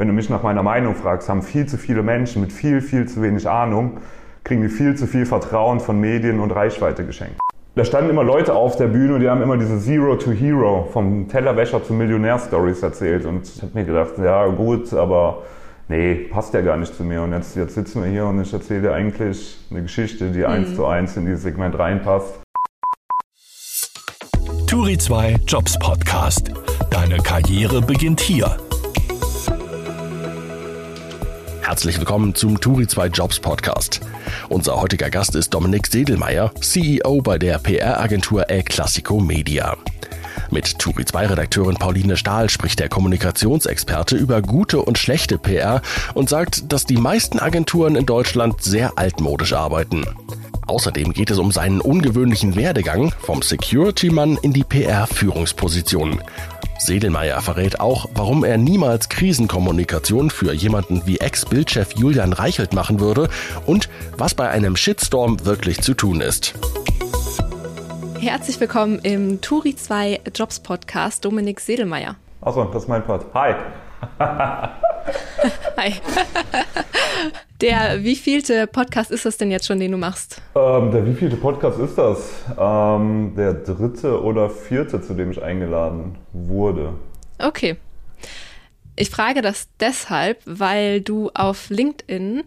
wenn du mich nach meiner Meinung fragst, haben viel zu viele Menschen mit viel, viel zu wenig Ahnung, kriegen die viel zu viel Vertrauen von Medien und Reichweite geschenkt. Da standen immer Leute auf der Bühne und die haben immer diese Zero to Hero vom Tellerwäscher zu Millionär-Stories erzählt. Und ich habe mir gedacht, ja gut, aber nee, passt ja gar nicht zu mir. Und jetzt, jetzt sitzen wir hier und ich erzähle dir eigentlich eine Geschichte, die eins mhm. zu eins in dieses Segment reinpasst. Turi 2 Jobs Podcast. Deine Karriere beginnt hier. Herzlich willkommen zum Turi 2 Jobs Podcast. Unser heutiger Gast ist Dominik Sedelmeier, CEO bei der PR-Agentur El Classico Media. Mit Turi 2 Redakteurin Pauline Stahl spricht der Kommunikationsexperte über gute und schlechte PR und sagt, dass die meisten Agenturen in Deutschland sehr altmodisch arbeiten. Außerdem geht es um seinen ungewöhnlichen Werdegang vom Security-Mann in die PR-Führungsposition. Sedelmeier verrät auch, warum er niemals Krisenkommunikation für jemanden wie Ex-Bildchef Julian Reichelt machen würde und was bei einem Shitstorm wirklich zu tun ist. Herzlich willkommen im Turi 2 Jobs Podcast, Dominik Sedelmeier. Achso, das ist mein Part. Hi. Hi. Der wievielte Podcast ist das denn jetzt schon, den du machst? Ähm, der wievielte Podcast ist das? Ähm, der dritte oder vierte, zu dem ich eingeladen wurde. Okay. Ich frage das deshalb, weil du auf LinkedIn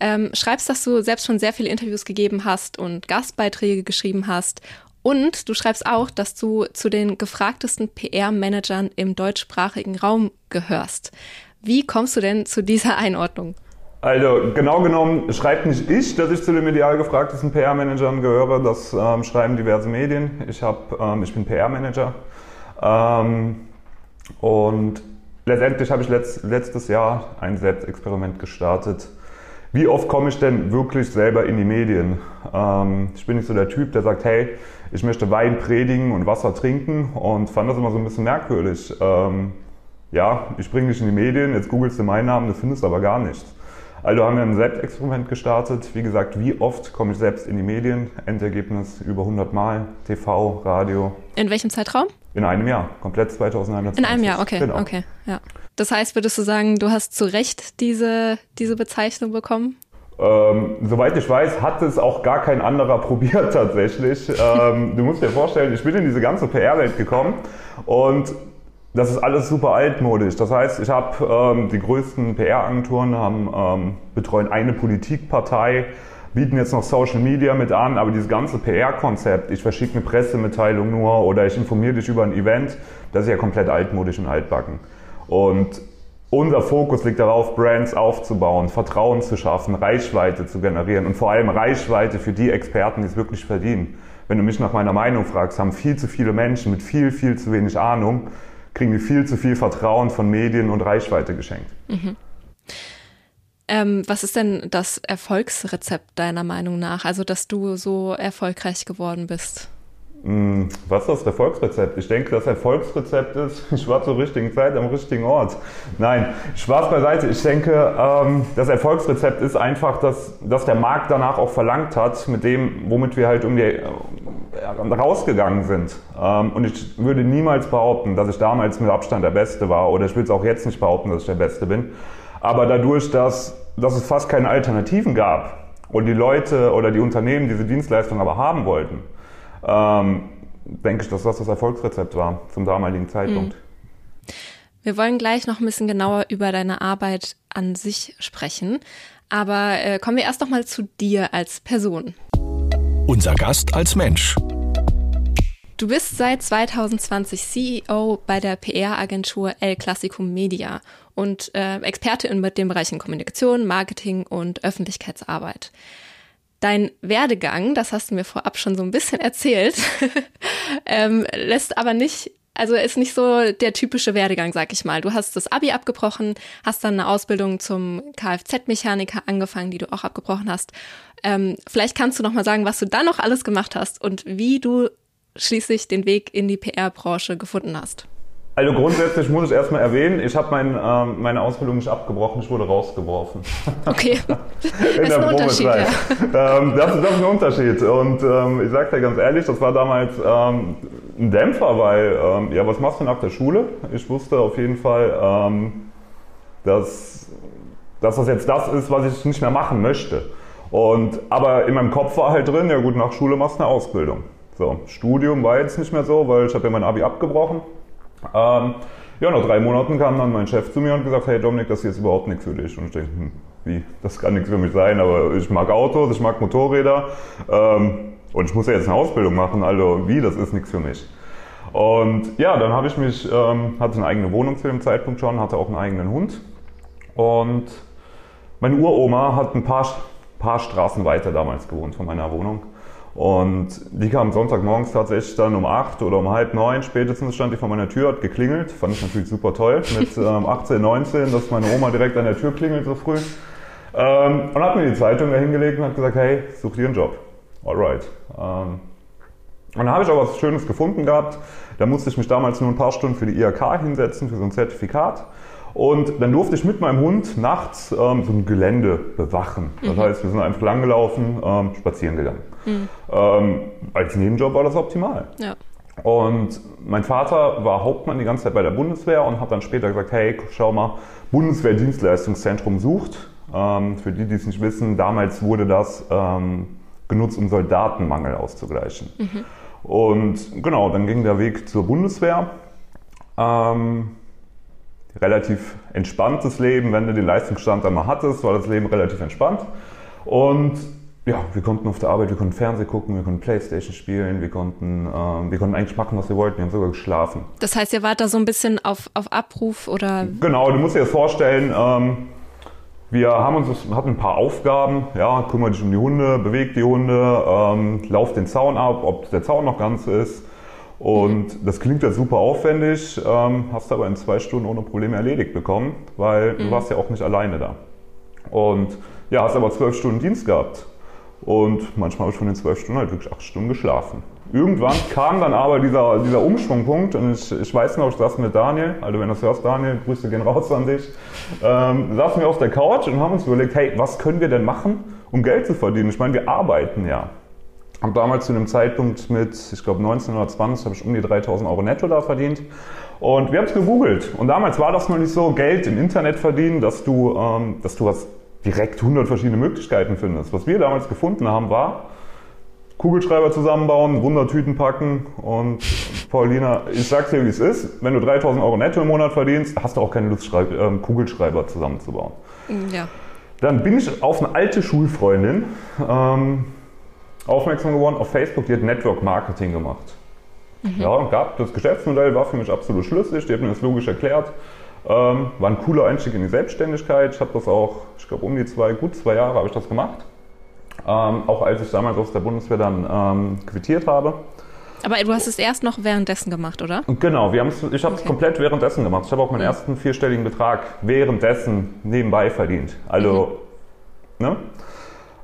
ähm, schreibst, dass du selbst schon sehr viele Interviews gegeben hast und Gastbeiträge geschrieben hast. Und du schreibst auch, dass du zu den gefragtesten PR-Managern im deutschsprachigen Raum gehörst. Wie kommst du denn zu dieser Einordnung? Also genau genommen schreibt nicht ich, dass ich zu den medial gefragtesten PR-Managern gehöre. Das ähm, schreiben diverse Medien. Ich, hab, ähm, ich bin PR-Manager. Ähm, und letztendlich habe ich letzt, letztes Jahr ein Selbstexperiment gestartet. Wie oft komme ich denn wirklich selber in die Medien? Ähm, ich bin nicht so der Typ, der sagt, hey, ich möchte Wein predigen und Wasser trinken und fand das immer so ein bisschen merkwürdig. Ähm, ja, ich bringe dich in die Medien, jetzt googelst du meinen Namen, du findest aber gar nichts. Also haben wir ein Selbstexperiment gestartet. Wie gesagt, wie oft komme ich selbst in die Medien? Endergebnis über 100 Mal. TV, Radio. In welchem Zeitraum? In einem Jahr, komplett 2021. In einem Jahr, okay, genau. okay, ja. Das heißt, würdest du sagen, du hast zu Recht diese, diese Bezeichnung bekommen? Ähm, soweit ich weiß, hat es auch gar kein anderer probiert tatsächlich. Ähm, du musst dir vorstellen, ich bin in diese ganze PR-Welt gekommen und das ist alles super altmodisch. Das heißt, ich habe ähm, die größten PR-Agenturen haben ähm, betreuen eine Politikpartei, bieten jetzt noch Social Media mit an, aber dieses ganze PR-Konzept, ich verschicke eine Pressemitteilung nur oder ich informiere dich über ein Event, das ist ja komplett altmodisch und altbacken. Und unser Fokus liegt darauf, Brands aufzubauen, Vertrauen zu schaffen, Reichweite zu generieren und vor allem Reichweite für die Experten, die es wirklich verdienen. Wenn du mich nach meiner Meinung fragst, haben viel zu viele Menschen mit viel, viel zu wenig Ahnung kriegen die viel zu viel Vertrauen von Medien und Reichweite geschenkt. Mhm. Ähm, was ist denn das Erfolgsrezept deiner Meinung nach? Also, dass du so erfolgreich geworden bist? Hm, was ist das Erfolgsrezept? Ich denke, das Erfolgsrezept ist, ich war zur richtigen Zeit am richtigen Ort. Nein, Spaß beiseite. Ich denke, ähm, das Erfolgsrezept ist einfach, dass, dass der Markt danach auch verlangt hat, mit dem, womit wir halt um die, äh, rausgegangen sind. Ähm, und ich würde niemals behaupten, dass ich damals mit Abstand der Beste war, oder ich will es auch jetzt nicht behaupten, dass ich der Beste bin. Aber dadurch, dass, dass es fast keine Alternativen gab und die Leute oder die Unternehmen diese Dienstleistung aber haben wollten, ähm, denke ich, dass das das Erfolgsrezept war zum damaligen Zeitpunkt. Mhm. Wir wollen gleich noch ein bisschen genauer über deine Arbeit an sich sprechen. Aber äh, kommen wir erst noch mal zu dir als Person. Unser Gast als Mensch. Du bist seit 2020 CEO bei der PR-Agentur El Classico Media und äh, Experte in den Bereichen Kommunikation, Marketing und Öffentlichkeitsarbeit. Dein Werdegang, das hast du mir vorab schon so ein bisschen erzählt, ähm, lässt aber nicht, also ist nicht so der typische Werdegang, sag ich mal. Du hast das Abi abgebrochen, hast dann eine Ausbildung zum Kfz-Mechaniker angefangen, die du auch abgebrochen hast. Ähm, vielleicht kannst du noch mal sagen, was du dann noch alles gemacht hast und wie du schließlich den Weg in die PR-Branche gefunden hast. Also grundsätzlich muss ich erstmal erwähnen, ich habe mein, ähm, meine Ausbildung nicht abgebrochen, ich wurde rausgeworfen. Okay, das ist ein Unterschied. Ja. Ähm, das, das, ist ein Unterschied und ähm, ich sage dir ganz ehrlich, das war damals ähm, ein Dämpfer, weil, ähm, ja, was machst du nach der Schule? Ich wusste auf jeden Fall, ähm, dass, dass das jetzt das ist, was ich nicht mehr machen möchte. Und, aber in meinem Kopf war halt drin, ja gut, nach Schule machst du eine Ausbildung. So, Studium war jetzt nicht mehr so, weil ich habe ja mein Abi abgebrochen. Ähm, ja, nach drei Monaten kam dann mein Chef zu mir und gesagt, hey Dominik, das hier ist überhaupt nichts für dich. Und ich denke, hm, wie, das kann nichts für mich sein, aber ich mag Autos, ich mag Motorräder ähm, und ich muss ja jetzt eine Ausbildung machen, also wie, das ist nichts für mich. Und ja, dann habe ich mich, ähm, hatte eine eigene Wohnung zu dem Zeitpunkt schon, hatte auch einen eigenen Hund und meine Uroma hat ein paar, paar Straßen weiter damals gewohnt von meiner Wohnung. Und die kam Sonntagmorgens tatsächlich dann um acht oder um halb neun spätestens stand die vor meiner Tür, hat geklingelt. Fand ich natürlich super toll mit ähm, 18, 19, dass meine Oma direkt an der Tür klingelt so früh. Ähm, und hat mir die Zeitung da hingelegt und hat gesagt, hey, such dir einen Job. Alright. Ähm, und da habe ich auch was Schönes gefunden gehabt. Da musste ich mich damals nur ein paar Stunden für die IHK hinsetzen, für so ein Zertifikat. Und dann durfte ich mit meinem Hund nachts ähm, so ein Gelände bewachen. Das mhm. heißt, wir sind einfach langgelaufen, ähm, spazieren gegangen. Mhm. Ähm, als Nebenjob war das optimal. Ja. Und mein Vater war Hauptmann die ganze Zeit bei der Bundeswehr und hat dann später gesagt, hey, schau mal, Bundeswehrdienstleistungszentrum sucht. Ähm, für die, die es nicht wissen, damals wurde das ähm, genutzt, um Soldatenmangel auszugleichen. Mhm. Und genau, dann ging der Weg zur Bundeswehr. Ähm, relativ entspanntes Leben, wenn du den Leistungsstand einmal hattest, war das Leben relativ entspannt. Und ja, wir konnten auf der Arbeit, wir konnten Fernsehen gucken, wir konnten Playstation spielen, wir konnten, ähm, wir konnten eigentlich machen, was wir wollten, wir haben sogar geschlafen. Das heißt, ihr wart da so ein bisschen auf, auf Abruf oder? Genau, du musst dir das vorstellen, ähm, wir haben uns, hatten ein paar Aufgaben, ja, kümmere dich um die Hunde, beweg die Hunde, ähm, lauf den Zaun ab, ob der Zaun noch ganz ist. Und das klingt ja super aufwendig, ähm, hast aber in zwei Stunden ohne Probleme erledigt bekommen, weil mhm. du warst ja auch nicht alleine da. Und ja, hast aber zwölf Stunden Dienst gehabt. Und manchmal habe ich von den zwölf Stunden halt wirklich acht Stunden geschlafen. Irgendwann kam dann aber dieser, dieser Umschwungpunkt und ich, ich weiß noch, ich saß mit Daniel, also wenn du das hörst, Daniel, Grüße gehen raus an dich, ähm, saßen wir auf der Couch und haben uns überlegt, hey, was können wir denn machen, um Geld zu verdienen? Ich meine, wir arbeiten ja. Habe damals zu einem Zeitpunkt mit, ich glaube 19 oder 20, habe ich um die 3000 Euro netto da verdient. Und wir haben es gegoogelt. Und damals war das noch nicht so, Geld im Internet verdienen, dass du, ähm, dass du was direkt 100 verschiedene Möglichkeiten findest. Was wir damals gefunden haben, war, Kugelschreiber zusammenbauen, Wundertüten packen und Paulina, ich sag's dir, wie es ist. Wenn du 3000 Euro netto im Monat verdienst, hast du auch keine Lust, ähm, Kugelschreiber zusammenzubauen. Ja. Dann bin ich auf eine alte Schulfreundin ähm, aufmerksam geworden auf Facebook, die hat Network Marketing gemacht. Mhm. Ja, und gab das Geschäftsmodell war für mich absolut schlüssig, die hat mir das logisch erklärt. Ähm, war ein cooler Einstieg in die Selbstständigkeit. Ich habe das auch, ich glaube, um die zwei, gut zwei Jahre habe ich das gemacht. Ähm, auch als ich damals aus der Bundeswehr dann ähm, quittiert habe. Aber du hast es erst noch währenddessen gemacht, oder? Genau, wir ich habe es okay. komplett währenddessen gemacht. Ich habe auch meinen mhm. ersten vierstelligen Betrag währenddessen nebenbei verdient. Also, mhm. ne?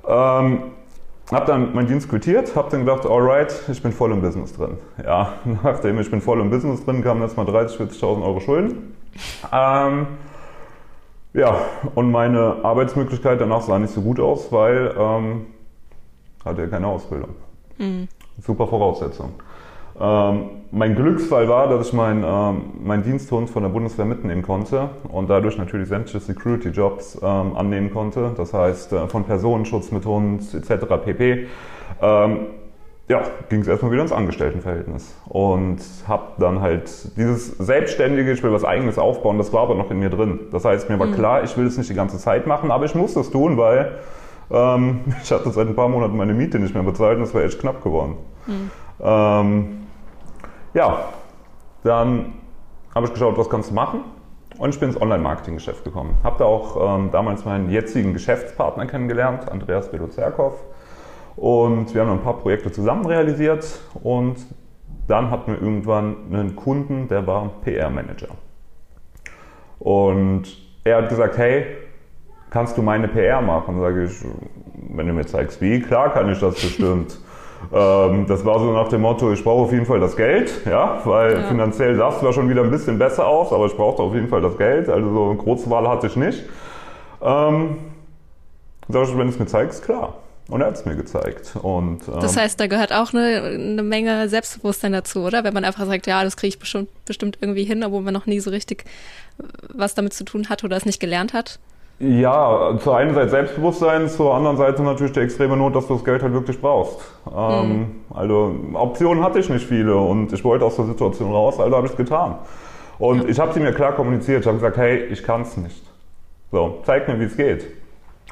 Ähm, habe dann meinen Dienst quittiert, habe dann gedacht, alright, ich bin voll im Business drin. Ja, nachdem ich bin voll im Business drin, kamen jetzt mal 30.000, 40.000 Euro Schulden. Ähm, ja, und meine Arbeitsmöglichkeit danach sah nicht so gut aus, weil ähm, hatte ja keine Ausbildung. Mhm. Super Voraussetzung. Ähm, mein Glücksfall war, dass ich meinen ähm, mein Diensthund von der Bundeswehr mitnehmen konnte und dadurch natürlich sämtliche Security-Jobs ähm, annehmen konnte. Das heißt, äh, von Personenschutz mit Hund etc. pp. Ähm, ja, ging es erstmal wieder ins Angestelltenverhältnis und habe dann halt dieses selbstständige, ich will was eigenes aufbauen, das war aber noch in mir drin. Das heißt, mir war mhm. klar, ich will es nicht die ganze Zeit machen, aber ich muss das tun, weil ähm, ich hatte seit ein paar Monaten meine Miete nicht mehr bezahlt und es war echt knapp geworden. Mhm. Ja, dann habe ich geschaut, was kannst du machen und ich bin ins Online-Marketing-Geschäft gekommen. Habe da auch ähm, damals meinen jetzigen Geschäftspartner kennengelernt, Andreas Belozerkov und wir haben ein paar Projekte zusammen realisiert und dann hatten wir irgendwann einen Kunden, der war PR-Manager. Und er hat gesagt, hey, kannst du meine PR machen? Sage ich, wenn du mir zeigst, wie, klar kann ich das bestimmt. ähm, das war so nach dem Motto, ich brauche auf jeden Fall das Geld, ja, weil ja. finanziell sah es zwar schon wieder ein bisschen besser aus, aber ich brauchte auf jeden Fall das Geld, also so eine große Wahl hatte ich nicht. Ähm, sag ich, wenn du es mir zeigst, klar. Und er hat es mir gezeigt. Und, ähm, das heißt, da gehört auch eine, eine, Menge Selbstbewusstsein dazu, oder? Wenn man einfach sagt, ja, das kriege ich bestimmt, bestimmt irgendwie hin, obwohl man noch nie so richtig was damit zu tun hat oder es nicht gelernt hat. Ja, zur einen Seite Selbstbewusstsein, zur anderen Seite natürlich die extreme Not, dass du das Geld halt wirklich brauchst. Ähm, mhm. Also Optionen hatte ich nicht viele und ich wollte aus der Situation raus, also habe ich es getan. Und ja. ich habe sie mir klar kommuniziert. Ich habe gesagt, hey, ich kann es nicht. So, zeig mir, wie es geht.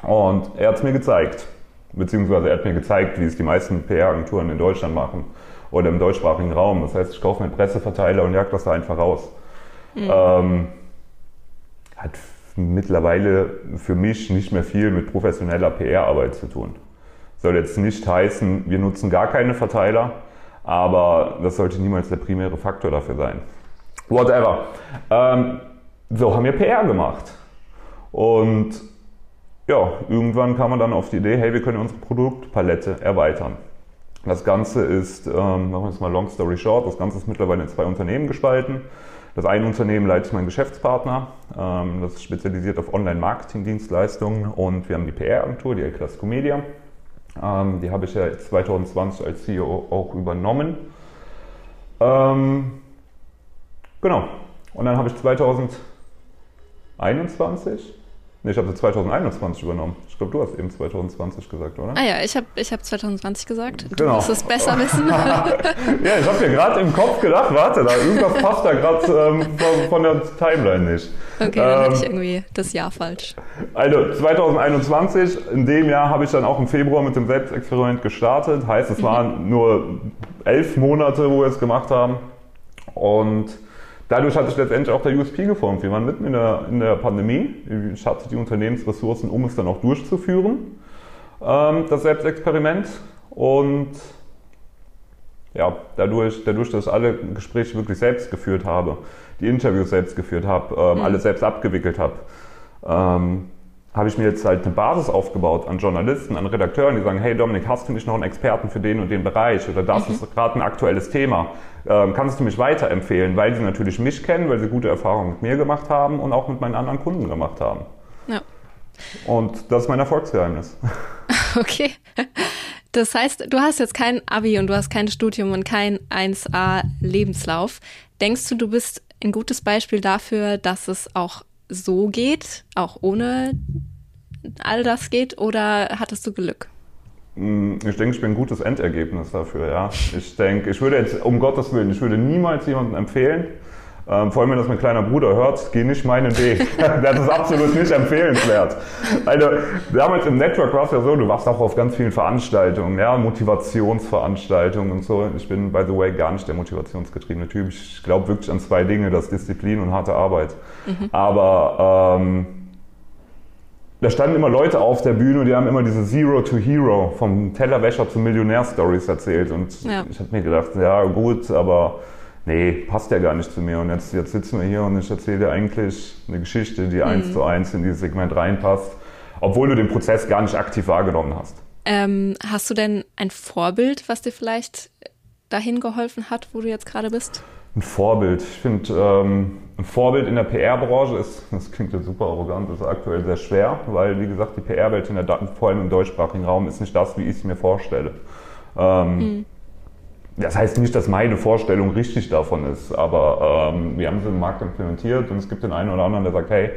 Und er hat es mir gezeigt. Beziehungsweise er hat mir gezeigt, wie es die meisten PR-Agenturen in Deutschland machen oder im deutschsprachigen Raum. Das heißt, ich kaufe mir einen Presseverteiler und jag das da einfach raus. Mhm. Ähm, hat mittlerweile für mich nicht mehr viel mit professioneller PR-Arbeit zu tun. Soll jetzt nicht heißen, wir nutzen gar keine Verteiler, aber das sollte niemals der primäre Faktor dafür sein. Whatever. Ähm, so haben wir PR gemacht. Und ja, irgendwann kam man dann auf die Idee, hey, wir können unsere Produktpalette erweitern. Das Ganze ist, ähm, machen wir jetzt mal long story short, das Ganze ist mittlerweile in zwei Unternehmen gespalten. Das eine Unternehmen leitet mein Geschäftspartner, ähm, das ist spezialisiert auf Online-Marketing-Dienstleistungen und wir haben die PR-Agentur, die El Clasico Media. Ähm, die habe ich ja 2020 als CEO auch übernommen. Ähm, genau. Und dann habe ich 2021 Nee, ich habe sie 2021 übernommen. Ich glaube, du hast eben 2020 gesagt, oder? Ah ja, ich habe ich hab 2020 gesagt. Du genau. musst es besser wissen. ja, ich habe mir gerade im Kopf gedacht, warte, da irgendwas passt da gerade ähm, von, von, der Timeline nicht. Okay, dann ähm, hatte ich irgendwie das Jahr falsch. Also 2021, in dem Jahr habe ich dann auch im Februar mit dem Selbstexperiment gestartet. Heißt, es waren mhm. nur elf Monate, wo wir es gemacht haben. Und Dadurch hat sich letztendlich auch der USP geformt. Wir waren mitten in der, in der Pandemie. Ich hatte die Unternehmensressourcen, um es dann auch durchzuführen, ähm, das Selbstexperiment. Und ja, dadurch, dadurch, dass ich alle Gespräche wirklich selbst geführt habe, die Interviews selbst geführt habe, ähm, mhm. alles selbst abgewickelt habe, ähm, habe ich mir jetzt halt eine Basis aufgebaut an Journalisten, an Redakteuren, die sagen, hey Dominik, hast du nicht noch einen Experten für den und den Bereich oder das mhm. ist gerade ein aktuelles Thema? Ähm, kannst du mich weiterempfehlen? Weil sie natürlich mich kennen, weil sie gute Erfahrungen mit mir gemacht haben und auch mit meinen anderen Kunden gemacht haben. Ja. Und das ist mein Erfolgsgeheimnis. Okay. Das heißt, du hast jetzt kein Abi und du hast kein Studium und kein 1A-Lebenslauf. Denkst du, du bist ein gutes Beispiel dafür, dass es auch so geht, auch ohne all das geht, oder hattest du Glück? Mm, ich denke, ich bin ein gutes Endergebnis dafür, ja. Ich denke, ich würde jetzt, um Gottes Willen, ich würde niemals jemandem empfehlen, ähm, vor allem wenn das mein kleiner Bruder hört, geh nicht meinen Weg. das ist absolut nicht empfehlenswert. Also damals im Network war es ja so, du warst auch auf ganz vielen Veranstaltungen, ja, Motivationsveranstaltungen und so. Ich bin, by the way, gar nicht der motivationsgetriebene Typ. Ich glaube wirklich an zwei Dinge, das Disziplin und harte Arbeit. Mhm. Aber ähm, da standen immer Leute auf der Bühne und die haben immer diese Zero to Hero vom Tellerwäscher zu Millionär-Stories erzählt. Und ja. ich habe mir gedacht, ja gut, aber nee, passt ja gar nicht zu mir. Und jetzt, jetzt sitzen wir hier und ich erzähle dir eigentlich eine Geschichte, die mhm. eins zu eins in dieses Segment reinpasst, obwohl du den Prozess gar nicht aktiv wahrgenommen hast. Ähm, hast du denn ein Vorbild, was dir vielleicht dahin geholfen hat, wo du jetzt gerade bist? Ein Vorbild. Ich finde, ähm, ein Vorbild in der PR-Branche ist, das klingt jetzt super arrogant, ist aktuell sehr schwer, weil, wie gesagt, die PR-Welt in der vor allem im deutschsprachigen Raum ist nicht das, wie ich es mir vorstelle. Ähm, mhm. Das heißt nicht, dass meine Vorstellung richtig davon ist, aber ähm, wir haben sie im Markt implementiert und es gibt den einen oder anderen, der sagt, hey,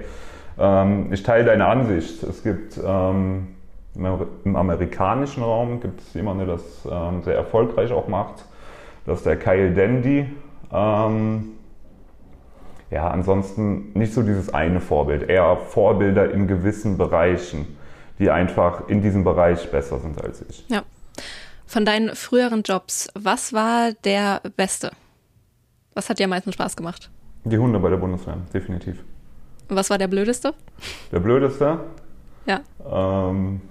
ähm, ich teile deine Ansicht. Es gibt ähm, im amerikanischen Raum gibt es jemanden, der das ähm, sehr erfolgreich auch macht. Das ist der Kyle Dandy. Ähm, ja, ansonsten nicht so dieses eine Vorbild, eher Vorbilder in gewissen Bereichen, die einfach in diesem Bereich besser sind als ich. Ja. Von deinen früheren Jobs, was war der beste? Was hat dir am meisten Spaß gemacht? Die Hunde bei der Bundeswehr, definitiv. Und was war der blödeste? Der blödeste? Ja. Ähm,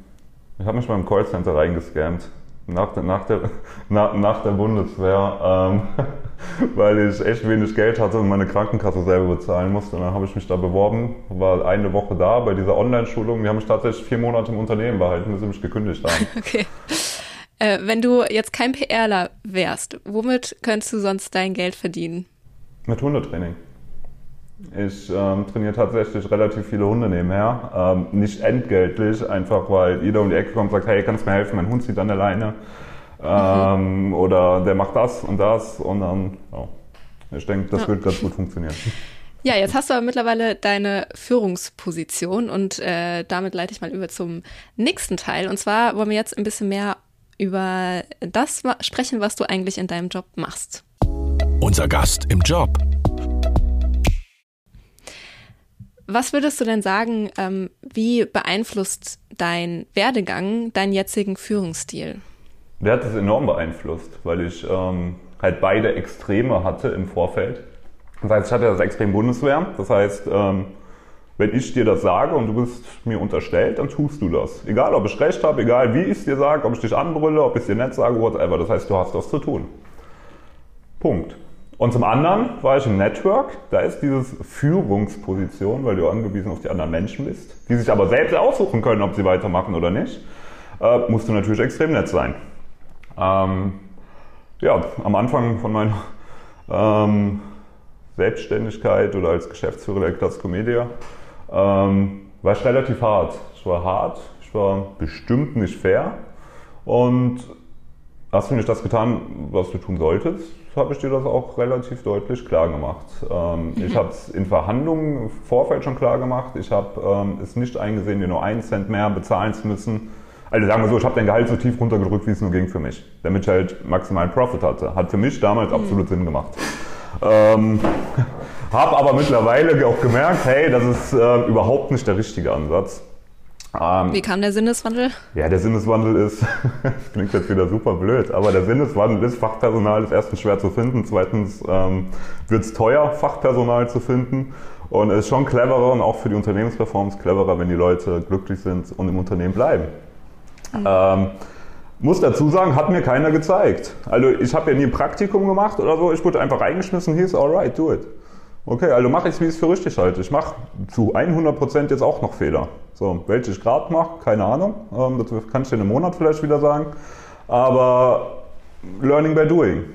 ich habe mich mal im Callcenter reingescammt. Nach der, nach der, nach, nach der Bundeswehr, ähm, weil ich echt wenig Geld hatte und meine Krankenkasse selber bezahlen musste. Und dann habe ich mich da beworben, war eine Woche da bei dieser Online-Schulung. Die haben mich tatsächlich vier Monate im Unternehmen behalten, bis sie mich gekündigt haben. Okay. Äh, wenn du jetzt kein PRler wärst, womit könntest du sonst dein Geld verdienen? Mit Hundetraining. Ich ähm, trainiere tatsächlich relativ viele Hunde nebenher. Ähm, nicht entgeltlich, einfach weil jeder um die Ecke kommt und sagt, hey, kannst du mir helfen, mein Hund zieht an der Leine. Ähm, mhm. Oder der macht das und das und dann, ja. Ich denke, das ja. wird ganz gut funktionieren. Ja, jetzt hast du aber mittlerweile deine Führungsposition und äh, damit leite ich mal über zum nächsten Teil. Und zwar wollen wir jetzt ein bisschen mehr über das sprechen, was du eigentlich in deinem Job machst. Unser Gast im Job. Was würdest du denn sagen, ähm, wie beeinflusst dein Werdegang deinen jetzigen Führungsstil? Der hat es enorm beeinflusst, weil ich ähm, halt beide Extreme hatte im Vorfeld. Das heißt, ich hatte das Extrem Bundeswehr. Das heißt, ähm, wenn ich dir das sage und du bist mir unterstellt, dann tust du das. Egal, ob ich recht habe, egal wie ich es dir sage, ob ich dich anbrülle, ob ich es dir nett sage, whatever. Das heißt, du hast das zu tun. Punkt. Und zum anderen war ich im Network, da ist dieses Führungsposition, weil du angewiesen auf die anderen Menschen bist, die sich aber selbst aussuchen können, ob sie weitermachen oder nicht, äh, musst du natürlich extrem nett sein. Ähm, ja, am Anfang von meiner ähm, Selbstständigkeit oder als Geschäftsführer der Class Comedia ähm, war ich relativ hart. Ich war hart, ich war bestimmt nicht fair und hast du nicht das getan, was du tun solltest, habe ich dir das auch relativ deutlich klar gemacht. Ähm, mhm. Ich habe es in Verhandlungen im Vorfeld schon klar gemacht. Ich habe ähm, es nicht eingesehen, dir nur einen Cent mehr bezahlen zu müssen. Also sagen wir so, ich habe dein Gehalt so tief runtergedrückt, wie es nur ging für mich, damit ich halt maximalen Profit hatte. Hat für mich damals mhm. absolut Sinn gemacht. Ähm, habe aber mittlerweile auch gemerkt, hey, das ist äh, überhaupt nicht der richtige Ansatz. Ähm, Wie kam der Sinneswandel? Ja, der Sinneswandel ist, das klingt jetzt wieder super blöd, aber der Sinneswandel ist, Fachpersonal ist erstens schwer zu finden, zweitens ähm, wird es teuer, Fachpersonal zu finden und es ist schon cleverer und auch für die Unternehmensperformance cleverer, wenn die Leute glücklich sind und im Unternehmen bleiben. Mhm. Ähm, muss dazu sagen, hat mir keiner gezeigt. Also ich habe ja nie ein Praktikum gemacht oder so, ich wurde einfach reingeschmissen, hieß, alright, do it. Okay, also mache ich es, wie ich es für richtig halte. Ich mache zu 100% jetzt auch noch Fehler. So, welche ich gerade mache, keine Ahnung. Ähm, das kann ich dir in einem Monat vielleicht wieder sagen. Aber learning by doing.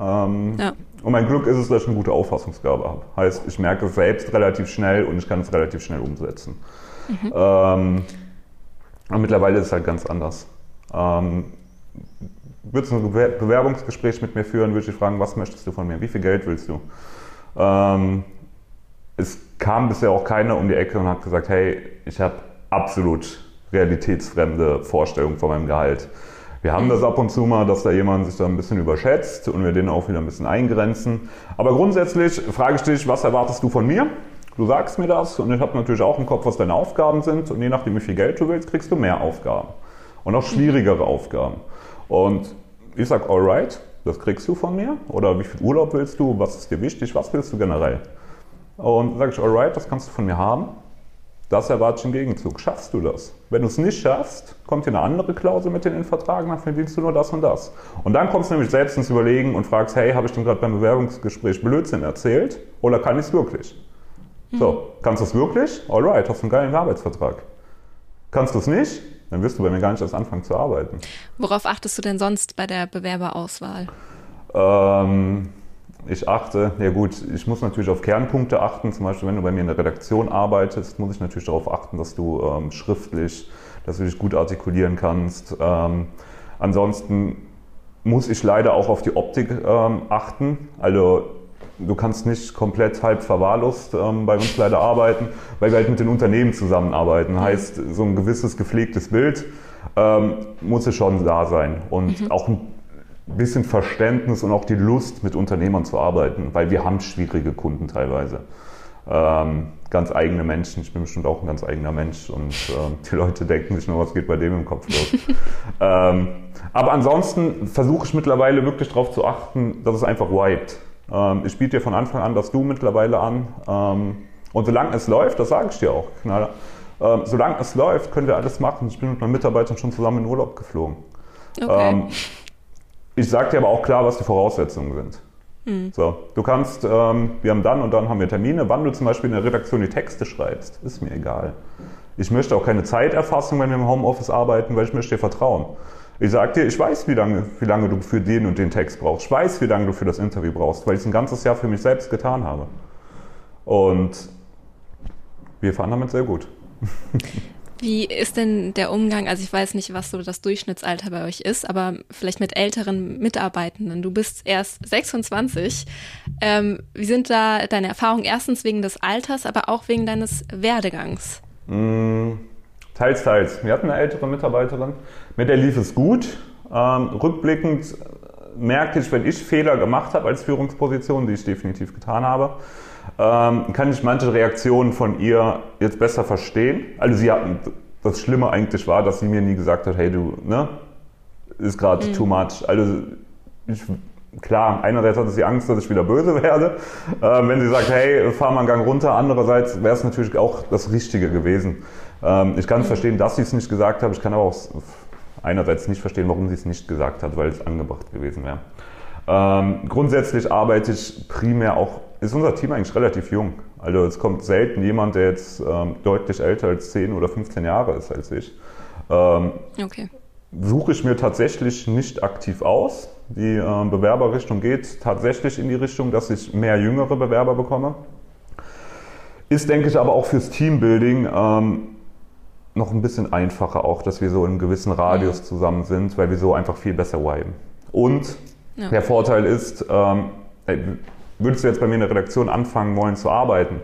Ähm, ja. Und mein Glück ist es, dass ich eine gute Auffassungsgabe habe. Heißt, ich merke es selbst relativ schnell und ich kann es relativ schnell umsetzen. Mhm. Ähm, und mittlerweile ist es halt ganz anders. Ähm, würdest du ein Bewerbungsgespräch mit mir führen, würde ich fragen, was möchtest du von mir? Wie viel Geld willst du? Ähm, es kam bisher auch keiner um die Ecke und hat gesagt, hey, ich habe absolut realitätsfremde Vorstellungen von meinem Gehalt. Wir haben das ab und zu mal, dass da jemand sich da ein bisschen überschätzt und wir den auch wieder ein bisschen eingrenzen. Aber grundsätzlich frage ich dich, was erwartest du von mir? Du sagst mir das und ich habe natürlich auch im Kopf, was deine Aufgaben sind und je nachdem, wie viel Geld du willst, kriegst du mehr Aufgaben und auch schwierigere Aufgaben. Und ich sage, alright, das kriegst du von mir? Oder wie viel Urlaub willst du? Was ist dir wichtig? Was willst du generell? Und sage ich, alright, das kannst du von mir haben. Das erwarte ich im Gegenzug. Schaffst du das? Wenn du es nicht schaffst, kommt hier eine andere Klausel mit in den Vertrag, dann verdienst du nur das und das. Und dann kommst du nämlich selbst ins Überlegen und fragst, hey, habe ich dem gerade beim Bewerbungsgespräch Blödsinn erzählt oder kann ich es wirklich? Mhm. So, kannst du es wirklich? Alright, hast du einen geilen Arbeitsvertrag. Kannst du es nicht? Dann wirst du bei mir gar nicht erst anfangen zu arbeiten. Worauf achtest du denn sonst bei der Bewerberauswahl? Ähm, ich achte, ja gut, ich muss natürlich auf Kernpunkte achten. Zum Beispiel, wenn du bei mir in der Redaktion arbeitest, muss ich natürlich darauf achten, dass du ähm, schriftlich, dass du dich gut artikulieren kannst. Ähm, ansonsten muss ich leider auch auf die Optik ähm, achten. Also du kannst nicht komplett halb verwahrlost ähm, bei uns leider arbeiten, weil wir halt mit den Unternehmen zusammenarbeiten. Heißt, so ein gewisses gepflegtes Bild ähm, muss es schon da sein und mhm. auch ein bisschen Verständnis und auch die Lust, mit Unternehmern zu arbeiten, weil wir haben schwierige Kunden teilweise. Ähm, ganz eigene Menschen, ich bin bestimmt auch ein ganz eigener Mensch und ähm, die Leute denken sich nur, was geht bei dem im Kopf los. ähm, aber ansonsten versuche ich mittlerweile wirklich darauf zu achten, dass es einfach wiped. Ähm, ich biete dir von Anfang an das Du mittlerweile an. Ähm, und solange es läuft, das sage ich dir auch, Knaller, ähm, solange es läuft, können wir alles machen. Ich bin mit meinen Mitarbeitern schon zusammen in Urlaub geflogen. Okay. ich sage dir aber auch klar, was die Voraussetzungen sind. Mhm. So, du kannst, wir haben dann und dann haben wir Termine, wann du zum Beispiel in der Redaktion die Texte schreibst, ist mir egal. Ich möchte auch keine Zeiterfassung, wenn wir im Homeoffice arbeiten, weil ich möchte dir vertrauen. Ich sage dir, ich weiß, wie lange, wie lange du für den und den Text brauchst. Ich weiß, wie lange du für das Interview brauchst, weil ich es ein ganzes Jahr für mich selbst getan habe. Und wir fahren damit sehr gut. Wie ist denn der Umgang? Also ich weiß nicht, was so das Durchschnittsalter bei euch ist, aber vielleicht mit älteren Mitarbeitenden. Du bist erst 26. Ähm, wie sind da deine Erfahrungen? Erstens wegen des Alters, aber auch wegen deines Werdegangs. Mm, teils, teils. Wir hatten eine ältere Mitarbeiterin, mit der lief es gut. Ähm, rückblickend merke ich, wenn ich Fehler gemacht habe als Führungsposition, die ich definitiv getan habe, ähm, kann ich manche Reaktionen von ihr jetzt besser verstehen. Also sie hatten, das Schlimme eigentlich war, dass sie mir nie gesagt hat, hey du, ne, ist gerade mhm. too much. Also ich, klar, einerseits hatte sie Angst, dass ich wieder böse werde, äh, wenn sie sagt, hey, fahr mal einen Gang runter. Andererseits wäre es natürlich auch das Richtige gewesen. Ähm, ich kann mhm. verstehen, dass sie es nicht gesagt hat. Ich kann aber auch einerseits nicht verstehen, warum sie es nicht gesagt hat, weil es angebracht gewesen wäre. Ähm, grundsätzlich arbeite ich primär auch, ist unser Team eigentlich relativ jung. Also es kommt selten jemand, der jetzt ähm, deutlich älter als 10 oder 15 Jahre ist als ich. Ähm, okay. Suche ich mir tatsächlich nicht aktiv aus. Die äh, Bewerberrichtung geht tatsächlich in die Richtung, dass ich mehr jüngere Bewerber bekomme. Ist, denke ich, aber auch fürs Teambuilding ähm, noch ein bisschen einfacher auch, dass wir so in einem gewissen Radius ja. zusammen sind, weil wir so einfach viel besser viben. Und ja. der Vorteil ist, ähm, würdest du jetzt bei mir in der Redaktion anfangen wollen zu arbeiten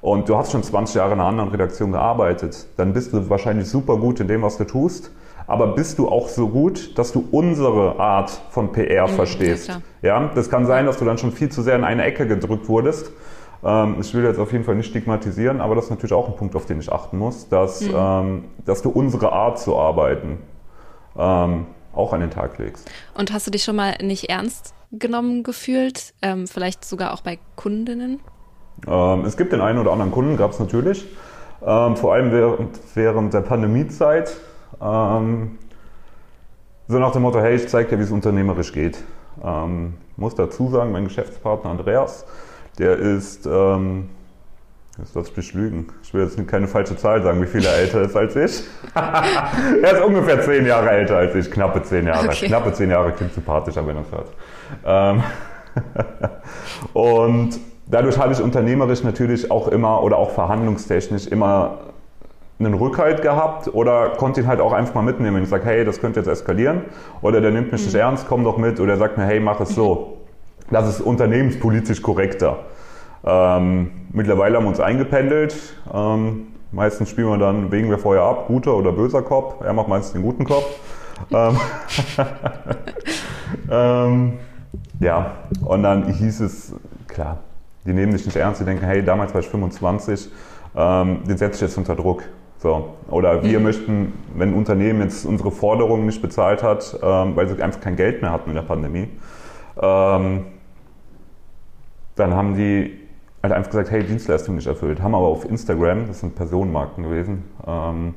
und du hast schon 20 Jahre in einer anderen Redaktion gearbeitet, dann bist du wahrscheinlich super gut in dem, was du tust. Aber bist du auch so gut, dass du unsere Art von PR mhm, verstehst? Ja, ja, das kann sein, dass du dann schon viel zu sehr in eine Ecke gedrückt wurdest ich will jetzt auf jeden Fall nicht stigmatisieren, aber das ist natürlich auch ein Punkt, auf den ich achten muss, dass, mhm. ähm, dass du unsere Art zu arbeiten ähm, auch an den Tag legst. Und hast du dich schon mal nicht ernst genommen gefühlt? Ähm, vielleicht sogar auch bei Kundinnen? Ähm, es gibt den einen oder anderen Kunden, gab es natürlich. Ähm, vor allem während, während der Pandemiezeit. so nach dem Motto, hey, ich zeige dir, wie es unternehmerisch geht. muss dazu sagen, mein Geschäftspartner Andreas, der ist, ähm, jetzt lass mich lügen. Ich will jetzt keine falsche Zahl sagen, wie viel er älter ist als ich. er ist ungefähr zehn Jahre älter als ich, knappe zehn Jahre. Okay. Knappe zehn Jahre klingt sympathischer, wenn er es hört. Ähm und dadurch habe ich unternehmerisch natürlich auch immer oder auch verhandlungstechnisch immer einen Rückhalt gehabt oder konnte ihn halt auch einfach mal mitnehmen. Ich sage, hey, das könnte jetzt eskalieren oder der nimmt mich mhm. nicht ernst, komm doch mit oder er sagt mir, hey, mach es so das ist unternehmenspolitisch korrekter. Ähm, mittlerweile haben wir uns eingependelt. Ähm, meistens spielen wir dann, wegen wir vorher ab, guter oder böser Kopf. Er macht meistens den guten Kopf. ähm, ähm, ja, und dann hieß es, klar, die nehmen dich nicht ernst, die denken, hey, damals war ich 25, ähm, den setze ich jetzt unter Druck. So. Oder wir mhm. möchten, wenn ein Unternehmen jetzt unsere Forderungen nicht bezahlt hat, ähm, weil sie einfach kein Geld mehr hatten in der Pandemie, ähm, dann haben die halt einfach gesagt, hey, Dienstleistung nicht erfüllt. Haben aber auf Instagram, das sind Personenmarken gewesen, ähm,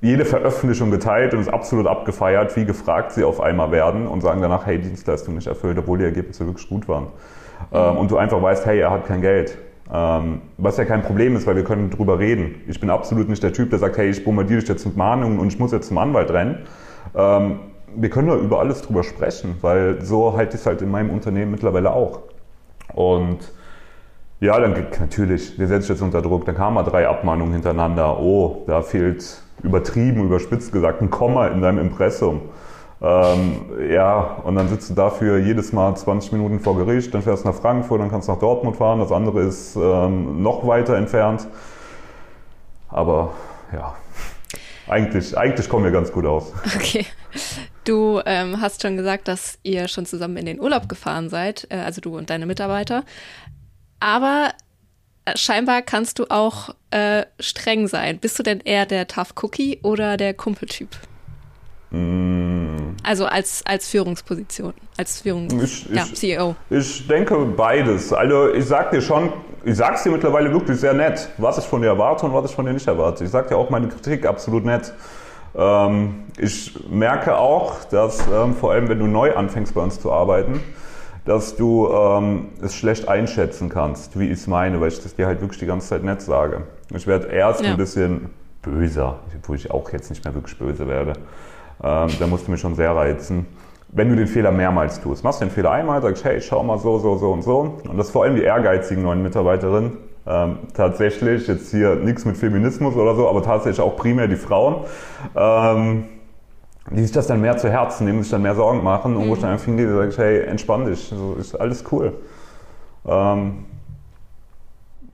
jede Veröffentlichung geteilt und ist absolut abgefeiert, wie gefragt sie auf einmal werden und sagen danach, hey, Dienstleistung nicht erfüllt, obwohl die Ergebnisse wirklich gut waren. Ähm, und du einfach weißt, hey, er hat kein Geld. Ähm, was ja kein Problem ist, weil wir können drüber reden. Ich bin absolut nicht der Typ, der sagt, hey, ich bombardiere dich jetzt mit Mahnungen und ich muss jetzt zum Anwalt rennen. Ähm, wir können da über alles drüber sprechen, weil so halte ich es halt in meinem Unternehmen mittlerweile auch. Und ja, dann natürlich, wir setzen jetzt unter Druck, dann kamen mal drei Abmahnungen hintereinander. Oh, da fehlt übertrieben, überspitzt gesagt, ein Komma in deinem Impressum. Ähm, ja, und dann sitzt du dafür jedes Mal 20 Minuten vor Gericht, dann fährst du nach Frankfurt, dann kannst du nach Dortmund fahren, das andere ist ähm, noch weiter entfernt. Aber ja, eigentlich, eigentlich kommen wir ganz gut aus. Okay. Du ähm, hast schon gesagt, dass ihr schon zusammen in den Urlaub gefahren seid, äh, also du und deine Mitarbeiter. Aber äh, scheinbar kannst du auch äh, streng sein. Bist du denn eher der Tough Cookie oder der Kumpeltyp? Mm. Also als, als Führungsposition, als Führungs ich, ja, ich, CEO. Ich denke beides. Also ich sag dir schon, ich sag's dir mittlerweile wirklich sehr nett, was ich von dir erwarte und was ich von dir nicht erwarte. Ich sag dir auch meine Kritik absolut nett. Ähm, ich merke auch, dass ähm, vor allem, wenn du neu anfängst bei uns zu arbeiten, dass du ähm, es schlecht einschätzen kannst, wie ich es meine, weil ich das dir halt wirklich die ganze Zeit nett sage. Ich werde erst ja. ein bisschen böser, obwohl ich auch jetzt nicht mehr wirklich böse werde. Da musst du mich schon sehr reizen. Wenn du den Fehler mehrmals tust, machst du den Fehler einmal, sagst, hey, schau mal so, so, so und so. Und das vor allem die ehrgeizigen neuen Mitarbeiterinnen, Ähm, tatsächlich, jetzt hier nichts mit Feminismus oder so, aber tatsächlich auch primär die Frauen, ähm, die sich das dann mehr zu Herzen nehmen, sich dann mehr Sorgen machen und wo ich dann einfach hingehe und sage, hey, entspann dich, so ist alles cool. Ähm,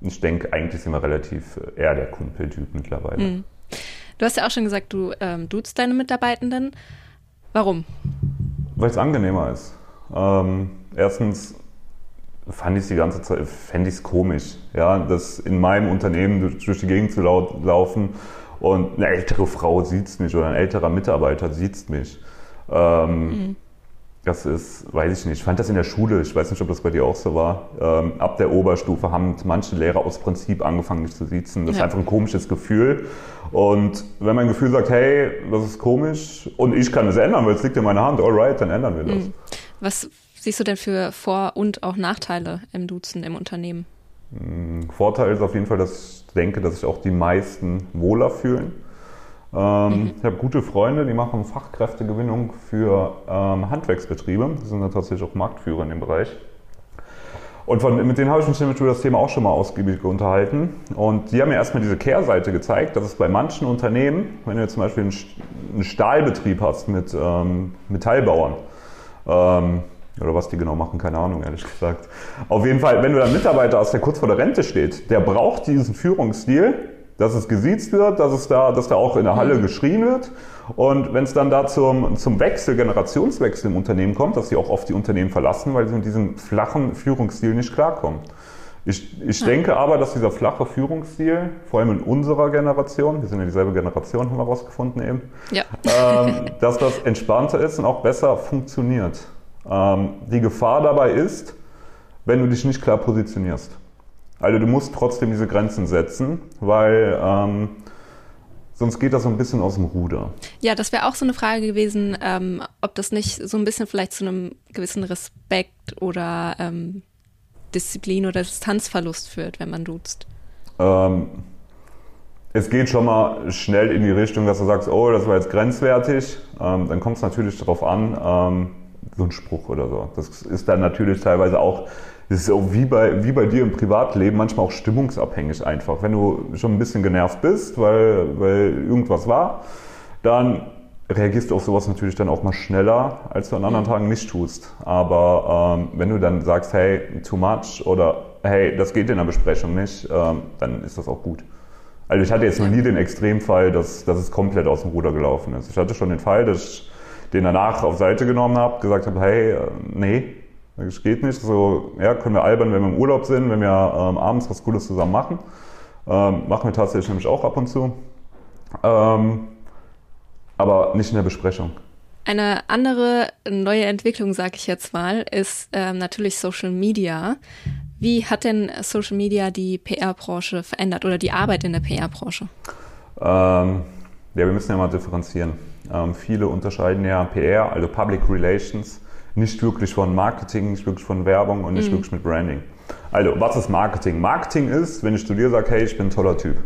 ich denke, eigentlich sind wir relativ eher der Kumpeltyp mittlerweile. Mhm. Du hast ja auch schon gesagt, du ähm, duzt deine Mitarbeitenden. Warum? Weil es angenehmer ist. Ähm, erstens fand ich die ganze Zeit, fände ich es komisch, ja, dass in meinem Unternehmen durch, die Gegend zu laufen und eine ältere Frau sieht mich oder ein älterer Mitarbeiter sieht mich. Ähm, mhm. Das ist, weiß ich nicht, ich fand das in der Schule, ich weiß nicht, ob das bei dir auch so war. Ähm, ab der Oberstufe haben manche Lehrer aus Prinzip angefangen, mich zu siezen. Das ja. ist einfach ein komisches Gefühl. Und wenn mein Gefühl sagt, hey, das ist komisch und ich kann es ändern, weil es liegt in meiner Hand, alright, dann ändern wir das. Mhm. Was siehst du denn für Vor- und auch Nachteile im Duzen im Unternehmen? Mhm, Vorteil ist auf jeden Fall, dass ich denke, dass sich auch die meisten wohler fühlen. Ähm, mhm. Ich habe gute Freunde, die machen Fachkräftegewinnung für ähm, Handwerksbetriebe. Die sind dann tatsächlich auch Marktführer in dem Bereich. Und von, mit denen habe ich mich nämlich über das Thema auch schon mal ausgiebig unterhalten. Und die haben mir erstmal diese Kehrseite gezeigt, dass es bei manchen Unternehmen, wenn du jetzt zum Beispiel einen Stahlbetrieb hast mit ähm, Metallbauern, ähm, oder was die genau machen, keine Ahnung, ehrlich gesagt. Auf jeden Fall, wenn du da einen Mitarbeiter hast, der kurz vor der Rente steht, der braucht diesen Führungsstil, dass es gesiezt wird, dass es da, dass da auch in der Halle mhm. geschrien wird. Und wenn es dann da zum, zum Wechsel, Generationswechsel im Unternehmen kommt, dass sie auch oft die Unternehmen verlassen, weil sie mit diesem flachen Führungsstil nicht klarkommen. Ich, ich ja. denke aber, dass dieser flache Führungsstil, vor allem in unserer Generation, wir sind ja dieselbe Generation, haben wir rausgefunden eben, ja. ähm, dass das entspannter ist und auch besser funktioniert. Ähm, die Gefahr dabei ist, wenn du dich nicht klar positionierst. Also du musst trotzdem diese Grenzen setzen, weil ähm, sonst geht das so ein bisschen aus dem Ruder. Ja, das wäre auch so eine Frage gewesen, ähm, ob das nicht so ein bisschen vielleicht zu einem gewissen Respekt oder ähm, Disziplin oder Distanzverlust führt, wenn man duzt. Ähm, es geht schon mal schnell in die Richtung, dass du sagst, oh, das war jetzt grenzwertig. Ähm, dann kommt es natürlich darauf an, ähm, so ein Spruch oder so. Das ist dann natürlich teilweise auch das ist auch wie bei, wie bei dir im Privatleben manchmal auch stimmungsabhängig einfach. Wenn du schon ein bisschen genervt bist, weil, weil irgendwas war, dann reagierst du auf sowas natürlich dann auch mal schneller, als du an anderen. Tagen nicht tust. Aber ähm, wenn du dann sagst, hey, too much oder hey, das geht in der Besprechung nicht, ähm, dann ist das auch gut. Also ich hatte jetzt noch nie den Extremfall, dass, dass es komplett aus dem Ruder gelaufen ist. Ich hatte schon den Fall, dass ich den danach auf Seite genommen habe, gesagt habe, hey, äh, nee, das geht nicht. So, ja, können wir albern, wenn wir im Urlaub sind, wenn wir ähm, abends was Cooles zusammen machen. Ähm, machen wir tatsächlich nämlich auch ab und zu. Ähm, aber nicht in der Besprechung. Eine andere neue Entwicklung, sage ich jetzt mal, ist ähm, natürlich Social Media. Wie hat denn Social Media die PR-Branche verändert oder die Arbeit in der PR-Branche? Ähm, ja, wir müssen ja mal differenzieren. Ähm, viele unterscheiden ja PR, also Public Relations, nicht wirklich von Marketing, nicht wirklich von Werbung und nicht mhm. wirklich mit Branding. Also, was ist Marketing? Marketing ist, wenn ich zu dir sage, hey, ich bin ein toller Typ.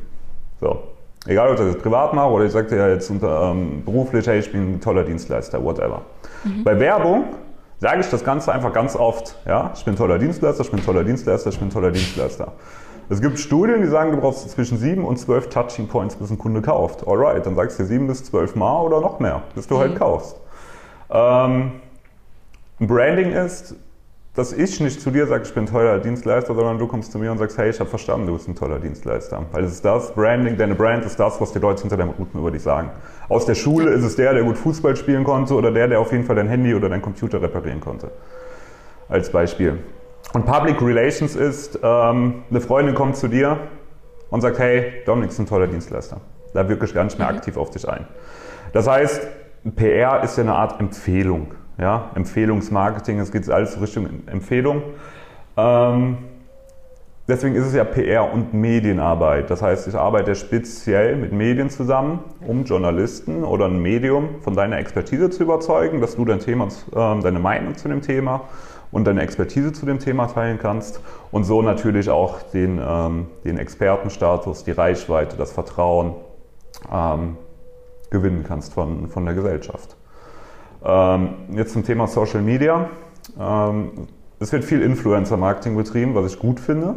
So. Egal, ob ich das privat mache oder ich sage dir ja jetzt unter, ähm, beruflich, hey, ich bin ein toller Dienstleister, whatever. Mhm. Bei Werbung sage ich das Ganze einfach ganz oft. Ja? Ich bin ein toller Dienstleister, ich bin ein toller Dienstleister, ich bin ein toller Dienstleister. Es gibt Studien, die sagen, du brauchst zwischen sieben und zwölf Touching Points, bis ein Kunde kauft. Alright, dann sagst du sieben bis zwölf Mal oder noch mehr, bis du halt mhm. halt kaufst. Ähm, Branding ist, dass ich nicht zu dir sage, ich bin ein toller Dienstleister, sondern du kommst zu mir und sagst, hey, ich habe verstanden, du bist ein toller Dienstleister. Weil es ist das, Branding, deine Brand ist das, was die Leute hinter deinem Rücken über dich sagen. Aus der Schule ist es der, der gut Fußball spielen konnte oder der, der auf jeden Fall dein Handy oder dein Computer reparieren konnte. Als Beispiel. Und Public Relations ist, ähm, eine Freundin kommt zu dir und sagt, hey, Dominik ist ein toller Dienstleister. Da wirklich gar nicht mehr aktiv auf dich ein. Das heißt, PR ist ja eine Art Empfehlung ja, Empfehlungsmarketing, es geht alles Richtung Empfehlung. Ähm, deswegen ist es ja PR und Medienarbeit. Das heißt, ich arbeite speziell mit Medien zusammen, um Journalisten oder ein Medium von deiner Expertise zu überzeugen, dass du dein Thema, äh, deine Meinung zu dem Thema und deine Expertise zu dem Thema teilen kannst und so natürlich auch den, ähm, den Expertenstatus, die Reichweite, das Vertrauen ähm, gewinnen kannst von, von der Gesellschaft. Ähm, jetzt zum Thema Social Media. Ähm, es wird viel Influencer-Marketing betrieben, was ich gut finde.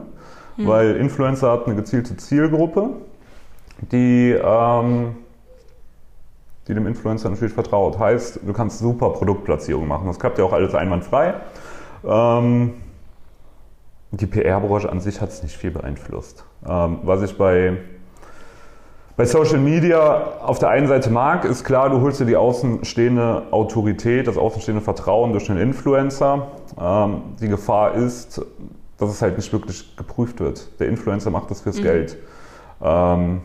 mhm. weil Influencer hat eine gezielte Zielgruppe, die, ähm, die dem Influencer natürlich vertraut. Heißt, du kannst super Produktplatzierung machen. Das klappt ja auch alles einwandfrei. Ähm, die PR-Branche an sich hat es nicht viel beeinflusst. Ähm, was ich bei, bei Social Media auf der einen Seite mag, ist klar, du holst dir die außenstehende Autorität, das außenstehende Vertrauen durch den Influencer. Ähm, die Gefahr ist, dass es halt nicht wirklich geprüft wird. Der Influencer macht das fürs mhm. Geld. Ähm,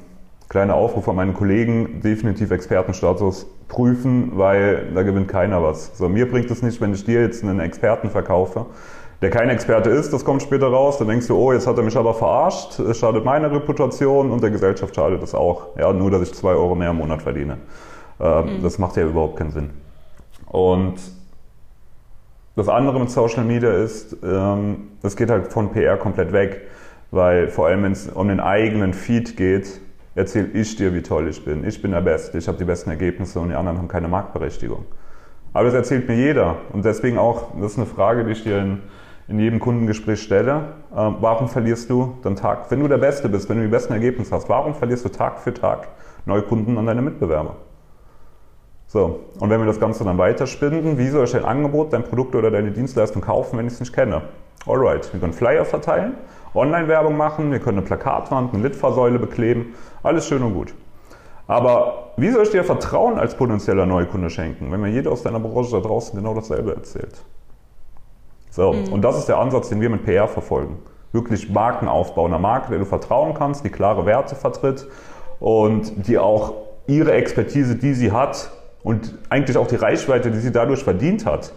kleiner Aufruf an meine Kollegen, definitiv Expertenstatus prüfen, weil da gewinnt keiner was. So, mir bringt es nicht, wenn ich dir jetzt einen Experten verkaufe, der kein Experte ist, das kommt später raus, dann denkst du, oh, jetzt hat er mich aber verarscht, es schadet meine Reputation und der Gesellschaft schadet es auch. Ja, nur, dass ich zwei Euro mehr im Monat verdiene. Ähm, mhm. Das macht ja überhaupt keinen Sinn. Und das andere mit Social Media ist, ähm, das geht halt von PR komplett weg, weil vor allem, wenn es um den eigenen Feed geht, erzähle ich dir, wie toll ich bin. Ich bin der Beste, ich habe die besten Ergebnisse und die anderen haben keine Marktberechtigung. Aber das erzählt mir jeder. Und deswegen auch, das ist eine Frage, die ich dir in, in jedem Kundengespräch stelle. Ähm, warum verlierst du dann Tag, wenn du der Beste bist, wenn du die besten Ergebnisse hast, warum verlierst du Tag für Tag neue Kunden an deine Mitbewerber? So, und wenn wir das Ganze dann weiterspinnen, wie soll ich dein Angebot, dein Produkt oder deine Dienstleistung kaufen, wenn ich es nicht kenne? Alright, wir können Flyer verteilen, Online-Werbung machen, wir können eine Plakatwand, eine Litfaßsäule bekleben, alles schön und gut. Aber wie soll ich dir Vertrauen als potenzieller Neukunde schenken, wenn mir jeder aus deiner Branche da draußen genau dasselbe erzählt? So, mhm. und das ist der Ansatz, den wir mit PR verfolgen. Wirklich Markenaufbau, einer Marke, der du vertrauen kannst, die klare Werte vertritt und die auch ihre Expertise, die sie hat und eigentlich auch die Reichweite, die sie dadurch verdient hat,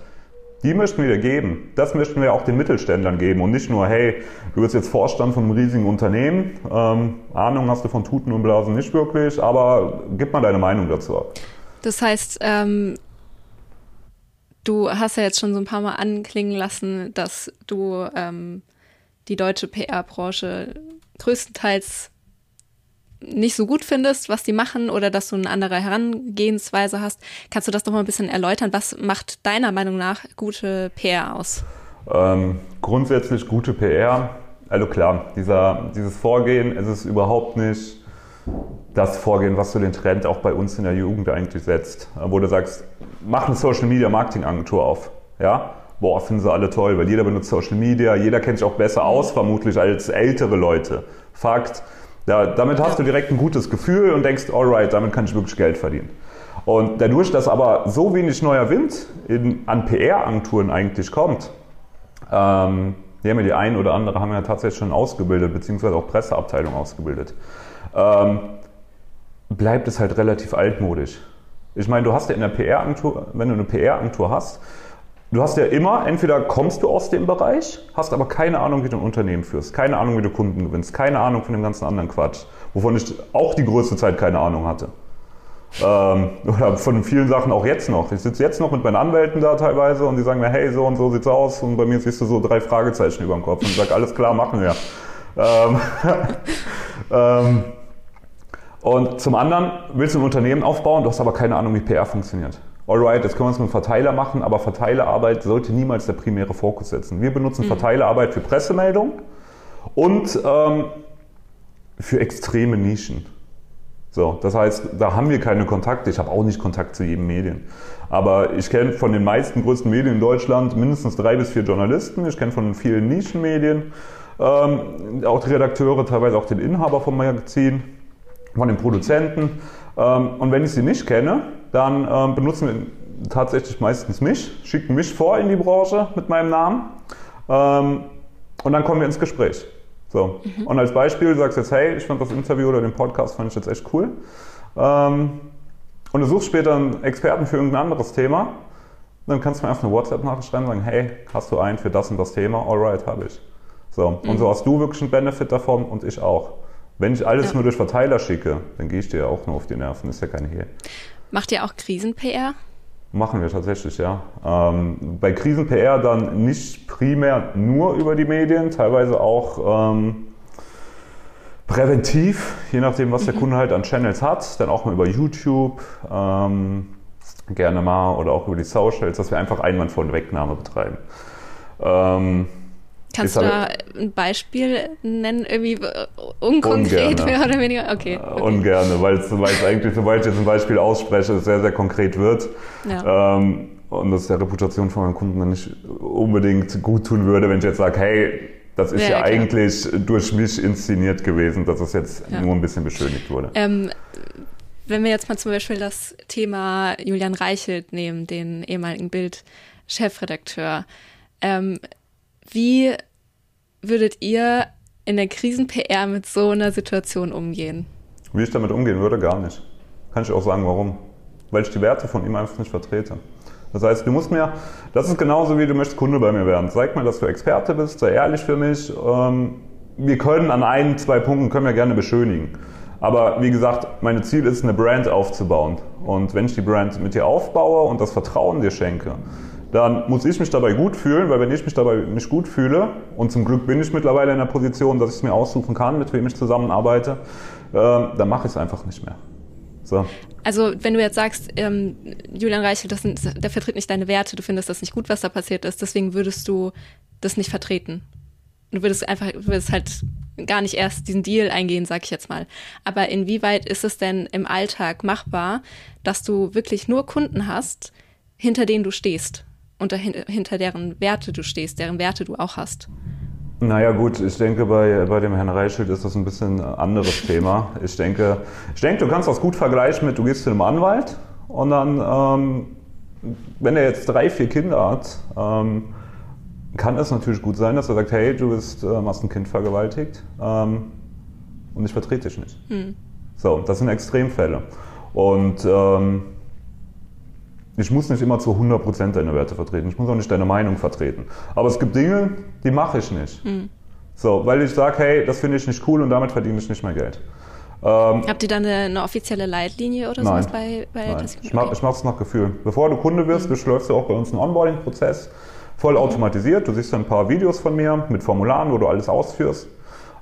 die möchten wir dir geben. Das möchten wir auch den Mittelständlern geben und nicht nur, hey, du bist jetzt Vorstand von einem riesigen Unternehmen, ähm, Ahnung hast du von Tuten und Blasen nicht wirklich, aber gib mal deine Meinung dazu ab. Das heißt, ähm, du hast ja jetzt schon so ein paar Mal anklingen lassen, dass du ähm, die deutsche PR-Branche größtenteils nicht so gut findest, was die machen oder dass du eine andere Herangehensweise hast. Kannst du das noch mal ein bisschen erläutern? Was macht deiner Meinung nach gute PR aus? Ähm, grundsätzlich gute PR. Also klar, dieser, dieses Vorgehen, es ist überhaupt nicht das Vorgehen, was so den Trend auch bei uns in der Jugend eigentlich setzt. Wo du sagst, mach eine Social Media Marketing Agentur auf. Ja? Boah, finden sie alle toll, weil jeder benutzt Social Media, jeder kennt sich auch besser aus, vermutlich als ältere Leute. Fakt, ja, damit hast du direkt ein gutes Gefühl und denkst, alright, damit kann ich wirklich Geld verdienen. Und dadurch, dass aber so wenig neuer Wind in, an PR-Agenturen eigentlich kommt, ähm, ja die ein oder andere haben ja tatsächlich schon ausgebildet, beziehungsweise auch Presseabteilung ausgebildet, ähm, bleibt es halt relativ altmodisch. Ich meine, du hast ja in der PR-Agentur, wenn du eine PR-Agentur hast, Du hast ja immer, entweder kommst du aus dem Bereich, hast aber keine Ahnung, wie du ein Unternehmen führst, keine Ahnung, wie du Kunden gewinnst, keine Ahnung von dem ganzen anderen Quatsch, wovon ich auch die größte Zeit keine Ahnung hatte. Ähm, oder von vielen Sachen auch jetzt noch. Ich sitze jetzt noch mit meinen Anwälten da teilweise und die sagen mir, hey, so und so sieht's aus. Und bei mir siehst du so drei Fragezeichen über dem Kopf und sage, alles klar, machen wir. Ähm, ähm, und zum anderen willst du ein Unternehmen aufbauen, du hast aber keine Ahnung, wie PR funktioniert alright, jetzt können wir es mit Verteiler machen, aber Verteilerarbeit sollte niemals der primäre Fokus setzen. Wir benutzen mhm. Verteilerarbeit für Pressemeldungen und ähm, für extreme Nischen. So, das heißt, da haben wir keine Kontakte. Ich habe auch nicht Kontakt zu jedem Medien. Aber ich kenne von den meisten größten Medien in Deutschland mindestens drei bis vier Journalisten. Ich kenne von vielen Nischenmedien ähm, auch die Redakteure, teilweise auch den Inhaber vom Magazin, von den Produzenten. Ähm, und wenn ich sie nicht kenne, dann ähm, benutzen wir tatsächlich meistens mich, schicken mich vor in die Branche mit meinem Namen ähm, und dann kommen wir ins Gespräch. So. Mhm. Und als Beispiel sagst du jetzt, hey, ich fand das Interview oder den Podcast fand ich jetzt echt cool. Ähm, und du suchst später einen Experten für irgendein anderes Thema, dann kannst du mir einfach eine WhatsApp-Nachricht schreiben und sagen, hey, hast du einen für das und das Thema? Alright, habe ich. So. Mhm. Und so hast du wirklich einen Benefit davon und ich auch. Wenn ich alles ja. nur durch Verteiler schicke, dann gehe ich dir auch nur auf die Nerven, ist ja keine Hehl. Macht ihr auch Krisen-PR? Machen wir tatsächlich, ja. Ähm, bei Krisen-PR dann nicht primär nur über die Medien, teilweise auch ähm, präventiv, je nachdem, was der mhm. Kunde halt an Channels hat, dann auch mal über YouTube, ähm, gerne mal oder auch über die Socials, dass wir einfach Einwand von Wegnahme betreiben. Kannst du da ein Beispiel nennen, irgendwie äh, unkonkret mehr oder weniger? Okay. okay. Ungerne, weil es eigentlich, sobald ich jetzt ein Beispiel ausspreche, es sehr, sehr konkret wird. Ja. Ähm, und das der Reputation von meinem Kunden dann nicht unbedingt gut tun würde, wenn ich jetzt sage, hey, das ist ja, ja eigentlich durch mich inszeniert gewesen, dass es jetzt ja. nur ein bisschen beschönigt wurde. Ähm, wenn wir jetzt mal zum Beispiel das Thema Julian Reichelt nehmen, den ehemaligen Bild-Chefredakteur, ähm, wie würdet ihr in der Krisen-PR mit so einer Situation umgehen? Wie ich damit umgehen würde, gar nicht. Kann ich auch sagen, warum. Weil ich die Werte von ihm einfach nicht vertrete. Das heißt, du musst mir, das ist genauso wie du möchtest Kunde bei mir werden. Zeig mir, dass du Experte bist, sei ehrlich für mich. Ähm, wir können an ein, zwei Punkten können wir gerne beschönigen. Aber wie gesagt, mein Ziel ist, eine Brand aufzubauen. Und wenn ich die Brand mit dir aufbaue und das Vertrauen dir schenke, dann muss ich mich dabei gut fühlen, weil wenn ich mich dabei nicht gut fühle, und zum Glück bin ich mittlerweile in der Position, dass ich es mir aussuchen kann, mit wem ich zusammenarbeite, äh, dann mache ich es einfach nicht mehr. So. Also wenn du jetzt sagst, ähm, Julian Reichel, das sind, der vertritt nicht deine Werte, du findest das nicht gut, was da passiert ist, deswegen würdest du das nicht vertreten. Du würdest einfach, du würdest halt gar nicht erst diesen Deal eingehen, sag ich jetzt mal. Aber inwieweit ist es denn im Alltag machbar, dass du wirklich nur Kunden hast, hinter denen du stehst und hinter deren Werte du stehst, deren Werte du auch hast? Naja gut, ich denke, bei, bei dem Herrn Reichelt ist das ein bisschen ein anderes Thema. Ich denke, ich denke, du kannst das gut vergleichen mit, du gehst zu einem Anwalt und dann, ähm, wenn er jetzt drei, vier Kinder hat, ähm, kann es natürlich gut sein, dass er sagt, hey, du bist, ähm, hast ein Kind vergewaltigt ähm, und ich vertrete dich nicht. Hm. So, das sind Extremfälle. Und ähm, ich muss nicht immer zu 100% deine Werte vertreten. Ich muss auch nicht deine Meinung vertreten. Aber es gibt Dinge, die mache ich nicht. Mhm. So, weil ich sage, hey, das finde ich nicht cool und damit verdiene ich nicht mehr Geld. Ähm, Habt ihr dann eine, eine, offizielle Leitlinie oder sowas bei, bei nein. Ich mache es nach Gefühl. Bevor du Kunde wirst, mhm. durchläufst du auch bei uns einen Onboarding-Prozess, voll automatisiert. Du siehst dann ein paar Videos von mir mit Formularen, wo du alles ausführst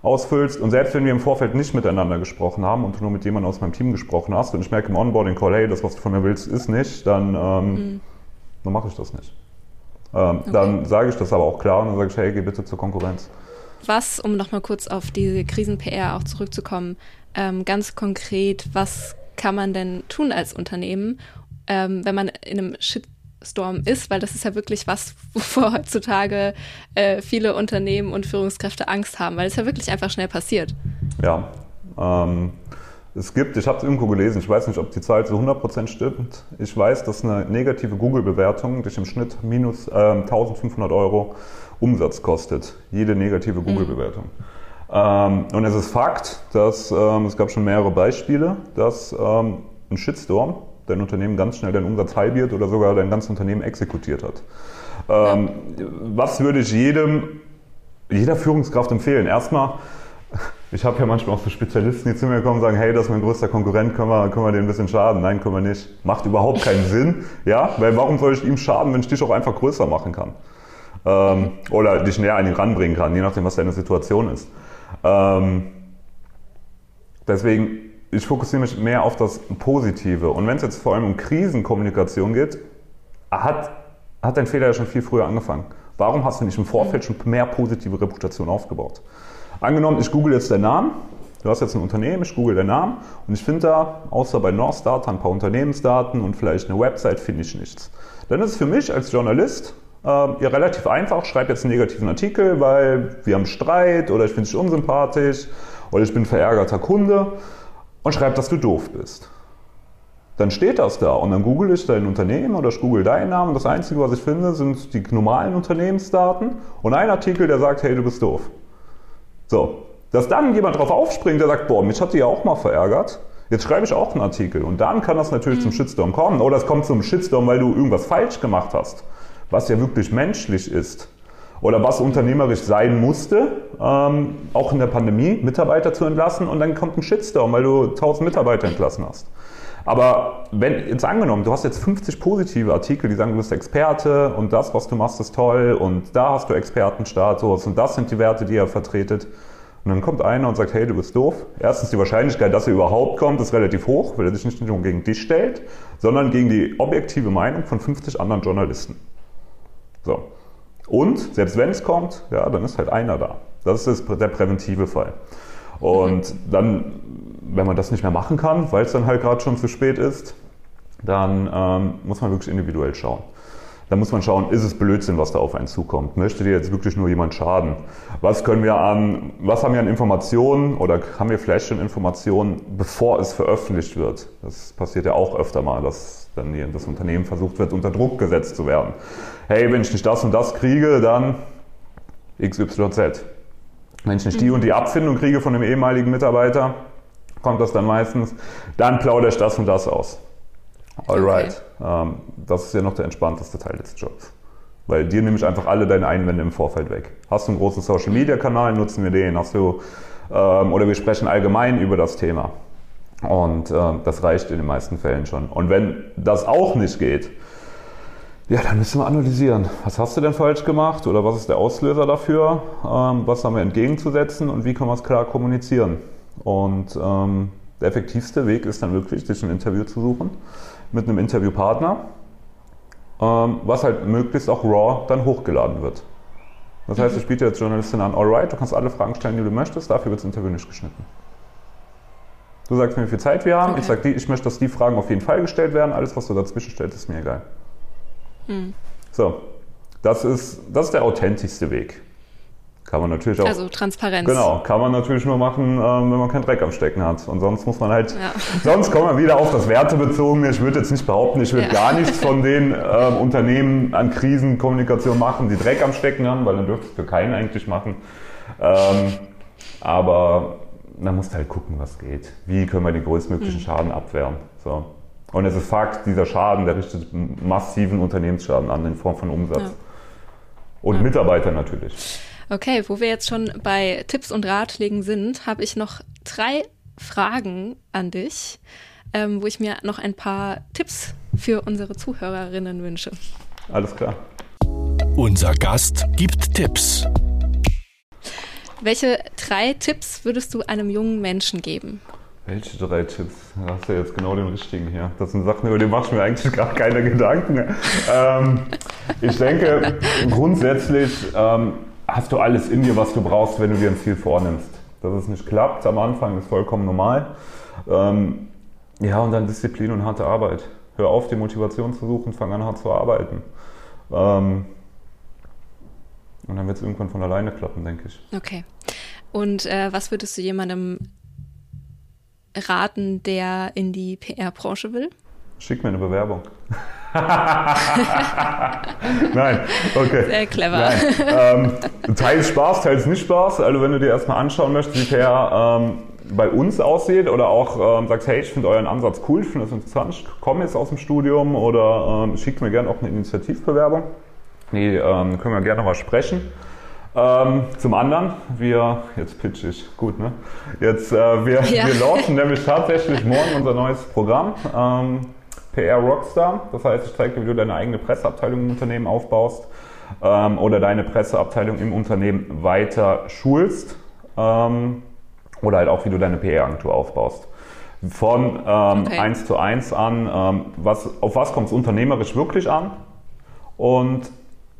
ausfüllst. Und selbst wenn wir im Vorfeld nicht miteinander gesprochen haben und du nur mit jemandem aus meinem Team gesprochen hast und ich merke im Onboarding-Call, hey, das, was du von mir willst, ist nicht, dann, ähm, mhm. dann mache ich das nicht. Ähm, okay. Dann sage ich das aber auch klar und dann sage ich, hey, geh bitte zur Konkurrenz. Was, um nochmal kurz auf diese Krisen-PR auch zurückzukommen, ähm, ganz konkret, was kann man denn tun als Unternehmen, ähm, wenn man in einem Shit Storm ist, weil das ist ja wirklich was, wovor heutzutage äh, viele Unternehmen und Führungskräfte Angst haben, weil es ja wirklich einfach schnell passiert. Ja, ähm, es gibt, ich habe es irgendwo gelesen, ich weiß nicht, ob die Zahl zu 100% stimmt. Ich weiß, dass eine negative Google-Bewertung dich im Schnitt minus äh, 1500 Euro Umsatz kostet. Jede negative Google-Bewertung. Mhm. Ähm, und es ist Fakt, dass ähm, es gab schon mehrere Beispiele, dass ähm, ein Shitstorm dein Unternehmen ganz schnell deinen Umsatz halbiert oder sogar dein ganzes Unternehmen exekutiert hat. Ähm, was würde ich jedem, jeder Führungskraft empfehlen? Erstmal, ich habe ja manchmal auch so Spezialisten, die zu mir kommen und sagen, hey, das ist mein größter Konkurrent, können wir, können wir dem ein bisschen schaden? Nein, können wir nicht. Macht überhaupt keinen Sinn, ja, weil warum soll ich ihm schaden, wenn ich dich auch einfach größer machen kann? Ähm, oder dich näher an ihn ranbringen kann, je nachdem, was deine Situation ist. Ähm, deswegen ich fokussiere mich mehr auf das Positive. Und wenn es jetzt vor allem um Krisenkommunikation geht, hat, hat dein Fehler ja schon viel früher angefangen. Warum hast du nicht im Vorfeld schon mehr positive Reputation aufgebaut? Angenommen, ich google jetzt deinen Namen, du hast jetzt ein Unternehmen, ich google deinen Namen und ich finde da, außer bei North Data, ein paar Unternehmensdaten und vielleicht eine Website, finde ich nichts. Dann ist es für mich als Journalist äh, ja relativ einfach, schreibe jetzt einen negativen Artikel, weil wir haben Streit oder ich finde dich unsympathisch oder ich bin verärgerter Kunde und schreib, dass du doof bist. Dann steht das da und dann google ich dein Unternehmen oder ich google deinen Namen. Das Einzige, was ich finde, sind die normalen Unternehmensdaten und ein Artikel, der sagt, hey, du bist doof. So, dass dann jemand drauf aufspringt, der sagt, boah, mich hat die ja auch mal verärgert. Jetzt schreibe ich auch einen Artikel und dann kann das natürlich mhm. zum Shitstorm kommen. Oder es kommt zum Shitstorm, weil du irgendwas falsch gemacht hast, was ja wirklich menschlich ist oder was unternehmerisch sein musste, ähm, auch in der Pandemie, Mitarbeiter zu entlassen und dann kommt ein Shitstorm, weil du 1000 Mitarbeiter entlassen hast. Aber wenn, jetzt angenommen, du hast jetzt 50 positive Artikel, die sagen, du bist Experte und das, was du machst, ist toll und da hast du Expertenstatus und das sind die Werte, die er vertretet. Und dann kommt einer und sagt, hey, du bist doof. Erstens, die Wahrscheinlichkeit, dass er überhaupt kommt, ist relativ hoch, weil er sich nicht nur gegen dich stellt, sondern gegen die objektive Meinung von 50 anderen Journalisten. So. Und selbst wenn es kommt, ja, dann ist halt einer da. Das ist der präventive Fall. Und dann, wenn man das nicht mehr machen kann, weil es dann halt gerade schon zu spät ist, dann ähm, muss man wirklich individuell schauen. Da muss man schauen, ist es Blödsinn, was da auf einen zukommt? Möchte dir jetzt wirklich nur jemand schaden? Was können wir an, was haben wir an Informationen oder haben wir vielleicht schon Informationen, bevor es veröffentlicht wird? Das passiert ja auch öfter mal, dass dann das Unternehmen versucht wird, unter Druck gesetzt zu werden. Hey, wenn ich nicht das und das kriege, dann XYZ. Wenn ich nicht die und die Abfindung kriege von dem ehemaligen Mitarbeiter, kommt das dann meistens, dann plaudere ich das und das aus. Alright. Okay. Ähm, das ist ja noch der entspannteste Teil des Jobs. Weil dir nehme ich einfach alle deine Einwände im Vorfeld weg. Hast du einen großen Social Media Kanal, nutzen wir den. Hast du, ähm, oder wir sprechen allgemein über das Thema. Und ähm, das reicht in den meisten Fällen schon. Und wenn das auch nicht geht, ja, dann müssen wir analysieren. Was hast du denn falsch gemacht oder was ist der Auslöser dafür? Ähm, was haben wir entgegenzusetzen und wie können wir es klar kommunizieren? Und ähm, der effektivste Weg ist dann wirklich, sich ein Interview zu suchen mit einem Interviewpartner, ähm, was halt möglichst auch raw dann hochgeladen wird. Das heißt, mhm. ich biete jetzt Journalistin an, alright, du kannst alle Fragen stellen, die du möchtest, dafür wird das Interview nicht geschnitten. Du sagst mir, wie viel Zeit wir haben, okay. ich sage, ich möchte, dass die Fragen auf jeden Fall gestellt werden, alles, was du dazwischen stellst, ist mir egal. Mhm. So, das ist, das ist der authentischste Weg. Kann man natürlich auch. Also Transparenz. Genau, kann man natürlich nur machen, ähm, wenn man keinen Dreck am Stecken hat. Und sonst muss man halt, ja. sonst kommen wir wieder auf das Wertebezogene. Ich würde jetzt nicht behaupten, ich würde ja. gar nichts von den ähm, Unternehmen an Krisenkommunikation machen, die Dreck am Stecken haben, weil dann dürfte es für keinen eigentlich machen. Ähm, aber dann musst du halt gucken, was geht. Wie können wir den größtmöglichen mhm. Schaden abwehren? So. Und es ist Fakt, dieser Schaden, der richtet massiven Unternehmensschaden an in Form von Umsatz. Ja. Und Mitarbeiter natürlich. Okay, wo wir jetzt schon bei Tipps und Ratschlägen sind, habe ich noch drei Fragen an dich, ähm, wo ich mir noch ein paar Tipps für unsere Zuhörerinnen wünsche. Alles klar. Unser Gast gibt Tipps. Welche drei Tipps würdest du einem jungen Menschen geben? Welche drei Tipps? Da hast du jetzt genau den richtigen hier. Das sind Sachen, über die machst du mir eigentlich gar keine Gedanken. ähm, ich denke, grundsätzlich ähm, hast du alles in dir, was du brauchst, wenn du dir ein Ziel vornimmst. Dass es nicht klappt am Anfang ist vollkommen normal. Ähm, ja, und dann Disziplin und harte Arbeit. Hör auf, die Motivation zu suchen, fang an, hart zu arbeiten. Ähm, und dann wird es irgendwann von alleine klappen, denke ich. Okay. Und äh, was würdest du jemandem raten, der in die PR-Branche will? Schick mir eine Bewerbung. Nein, okay. Sehr clever. Nein. Ähm, teils Spaß, teils nicht Spaß. Also wenn du dir erstmal anschauen möchtest, wie PR ähm, bei uns aussieht oder auch ähm, sagst, hey, ich finde euren Ansatz cool, ich finde das interessant, ich komme jetzt aus dem Studium oder ähm, schickt mir gerne auch eine Initiativbewerbung. Die ähm, können wir gerne mal sprechen. Ähm, zum anderen, wir, jetzt pitch ich, gut, ne? Jetzt, äh, wir, ja. wir launchen nämlich tatsächlich morgen unser neues Programm. Ähm, PR Rockstar. Das heißt, ich zeige dir, wie du deine eigene Presseabteilung im Unternehmen aufbaust ähm, oder deine Presseabteilung im Unternehmen weiter schulst ähm, oder halt auch, wie du deine PR-Agentur aufbaust. Von ähm, okay. 1 zu 1 an, ähm, was, auf was kommt es unternehmerisch wirklich an und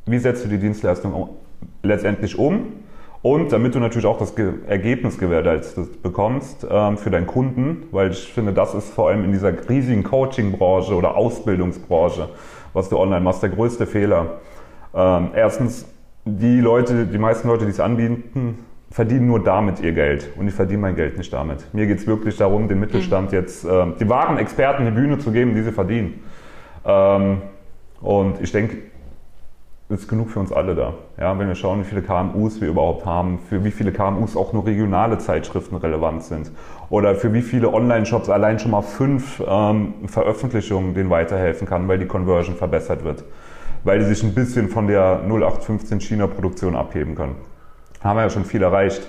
wie setzt du die Dienstleistung letztendlich um und damit du natürlich auch das Ergebnis gewährleistet bekommst ähm, für deinen Kunden, weil ich finde, das ist vor allem in dieser riesigen Coaching-Branche oder Ausbildungsbranche, was du online machst, der größte Fehler. Ähm, erstens, die Leute, die meisten Leute, die es anbieten, verdienen nur damit ihr Geld und ich verdiene mein Geld nicht damit. Mir geht es wirklich darum, den Mittelstand mhm. jetzt, äh, die wahren Experten die Bühne zu geben, die sie verdienen. Ähm, und ich denke, ist genug für uns alle da. Ja, wenn wir schauen, wie viele KMUs wir überhaupt haben, für wie viele KMUs auch nur regionale Zeitschriften relevant sind oder für wie viele Online-Shops allein schon mal fünf ähm, Veröffentlichungen denen weiterhelfen kann, weil die Conversion verbessert wird, weil die sich ein bisschen von der 0815 China-Produktion abheben können. Haben wir ja schon viel erreicht.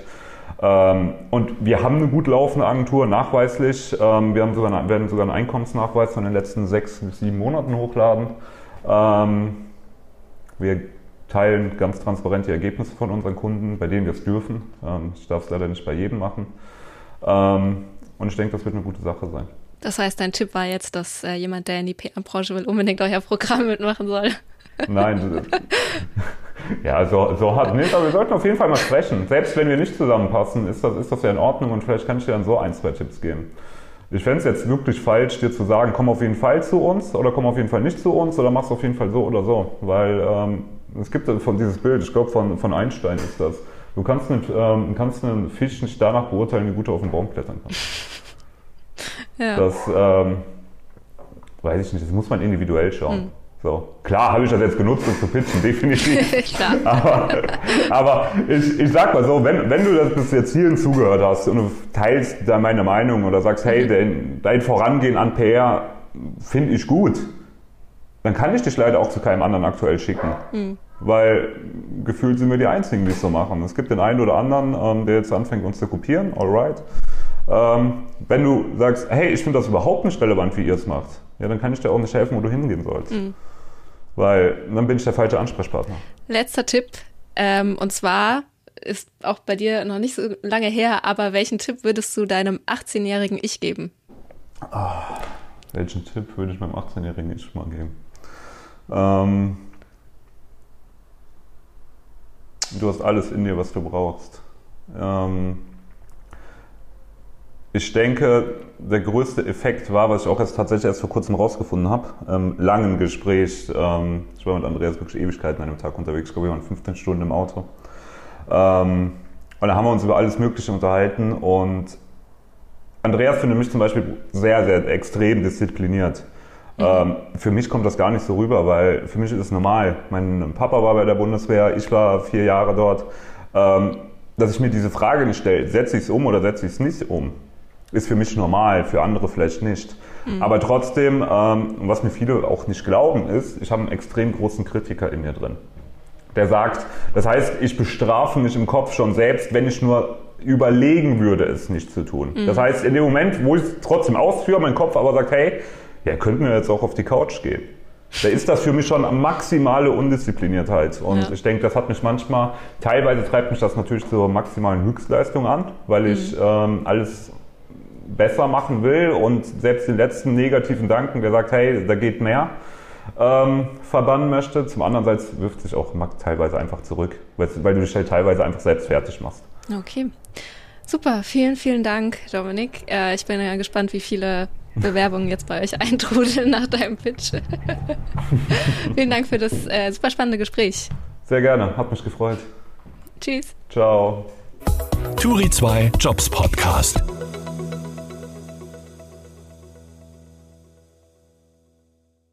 Ähm, und wir haben eine gut laufende Agentur, nachweislich. Ähm, wir haben sogar, werden sogar einen Einkommensnachweis von den letzten sechs bis sieben Monaten hochladen. Wir teilen ganz transparent die Ergebnisse von unseren Kunden, bei denen wir es dürfen. Ähm, ich darf es leider nicht bei jedem machen. Ähm, und ich denke, das wird eine gute Sache sein. Das heißt, dein Tipp war jetzt, dass äh, jemand, der in die PR-Branche will, unbedingt euer Programm mitmachen soll. Nein, Ja, so, so hart nicht, aber wir sollten auf jeden Fall mal sprechen. Selbst wenn wir nicht zusammenpassen, ist das, ist das ja in Ordnung und vielleicht kann ich dir dann so ein, zwei Tipps geben. Ich fände es jetzt wirklich falsch, dir zu sagen, komm auf jeden Fall zu uns oder komm auf jeden Fall nicht zu uns oder mach's auf jeden Fall so oder so. Weil ähm, es gibt von dieses Bild, ich glaube von, von Einstein ist das. Du kannst einen, ähm, kannst einen Fisch nicht danach beurteilen, wie gut er auf den Baum klettern kann. Ja. Das ähm, weiß ich nicht, das muss man individuell schauen. Mhm. So. Klar habe ich das jetzt genutzt, um zu pitchen, definitiv. Aber, aber ich, ich sag mal so, wenn, wenn du das bis jetzt hierhin zugehört hast und du teilst da meine Meinung oder sagst, hey, mhm. dein, dein Vorangehen an PR finde ich gut, dann kann ich dich leider auch zu keinem anderen aktuell schicken. Mhm. Weil gefühlt sind wir die Einzigen, die es so machen. Es gibt den einen oder anderen, ähm, der jetzt anfängt, uns zu kopieren, alright. Ähm, wenn du sagst, hey, ich finde das überhaupt nicht relevant, wie ihr es macht, ja, dann kann ich dir auch nicht helfen, wo du hingehen sollst. Mhm. Weil dann bin ich der falsche Ansprechpartner. Letzter Tipp, ähm, und zwar ist auch bei dir noch nicht so lange her, aber welchen Tipp würdest du deinem 18-jährigen Ich geben? Ah, welchen Tipp würde ich meinem 18-jährigen Ich mal geben? Ähm, du hast alles in dir, was du brauchst. Ähm, ich denke, der größte Effekt war, was ich auch jetzt tatsächlich erst vor kurzem rausgefunden habe, ähm, langen Gespräch. Ähm, ich war mit Andreas wirklich Ewigkeiten an einem Tag unterwegs. Ich glaube, wir waren 15 Stunden im Auto. Ähm, und da haben wir uns über alles Mögliche unterhalten. Und Andreas findet mich zum Beispiel sehr, sehr extrem diszipliniert. Mhm. Ähm, für mich kommt das gar nicht so rüber, weil für mich ist es normal. Mein Papa war bei der Bundeswehr, ich war vier Jahre dort. Ähm, dass ich mir diese Frage nicht stelle, setze ich es um oder setze ich es nicht um? Ist für mich normal, für andere vielleicht nicht. Mhm. Aber trotzdem, ähm, was mir viele auch nicht glauben, ist, ich habe einen extrem großen Kritiker in mir drin. Der sagt, das heißt, ich bestrafe mich im Kopf schon selbst, wenn ich nur überlegen würde, es nicht zu tun. Mhm. Das heißt, in dem Moment, wo ich es trotzdem ausführe, mein Kopf aber sagt, hey, ja, könnten wir jetzt auch auf die Couch gehen. Da ist das für mich schon maximale Undiszipliniertheit. Und ja. ich denke, das hat mich manchmal, teilweise treibt mich das natürlich zur maximalen Höchstleistung an, weil ich mhm. ähm, alles besser machen will und selbst den letzten negativen Gedanken, der sagt, hey, da geht mehr, ähm, verbannen möchte. Zum anderen Seite wirft sich auch teilweise einfach zurück, weil, weil du dich halt teilweise einfach selbst fertig machst. Okay. Super, vielen, vielen Dank, Dominik. Äh, ich bin ja gespannt, wie viele Bewerbungen jetzt bei euch eintrudeln nach deinem Pitch. vielen Dank für das äh, super spannende Gespräch. Sehr gerne, hat mich gefreut. Tschüss. Ciao. Turi 2 Jobs Podcast.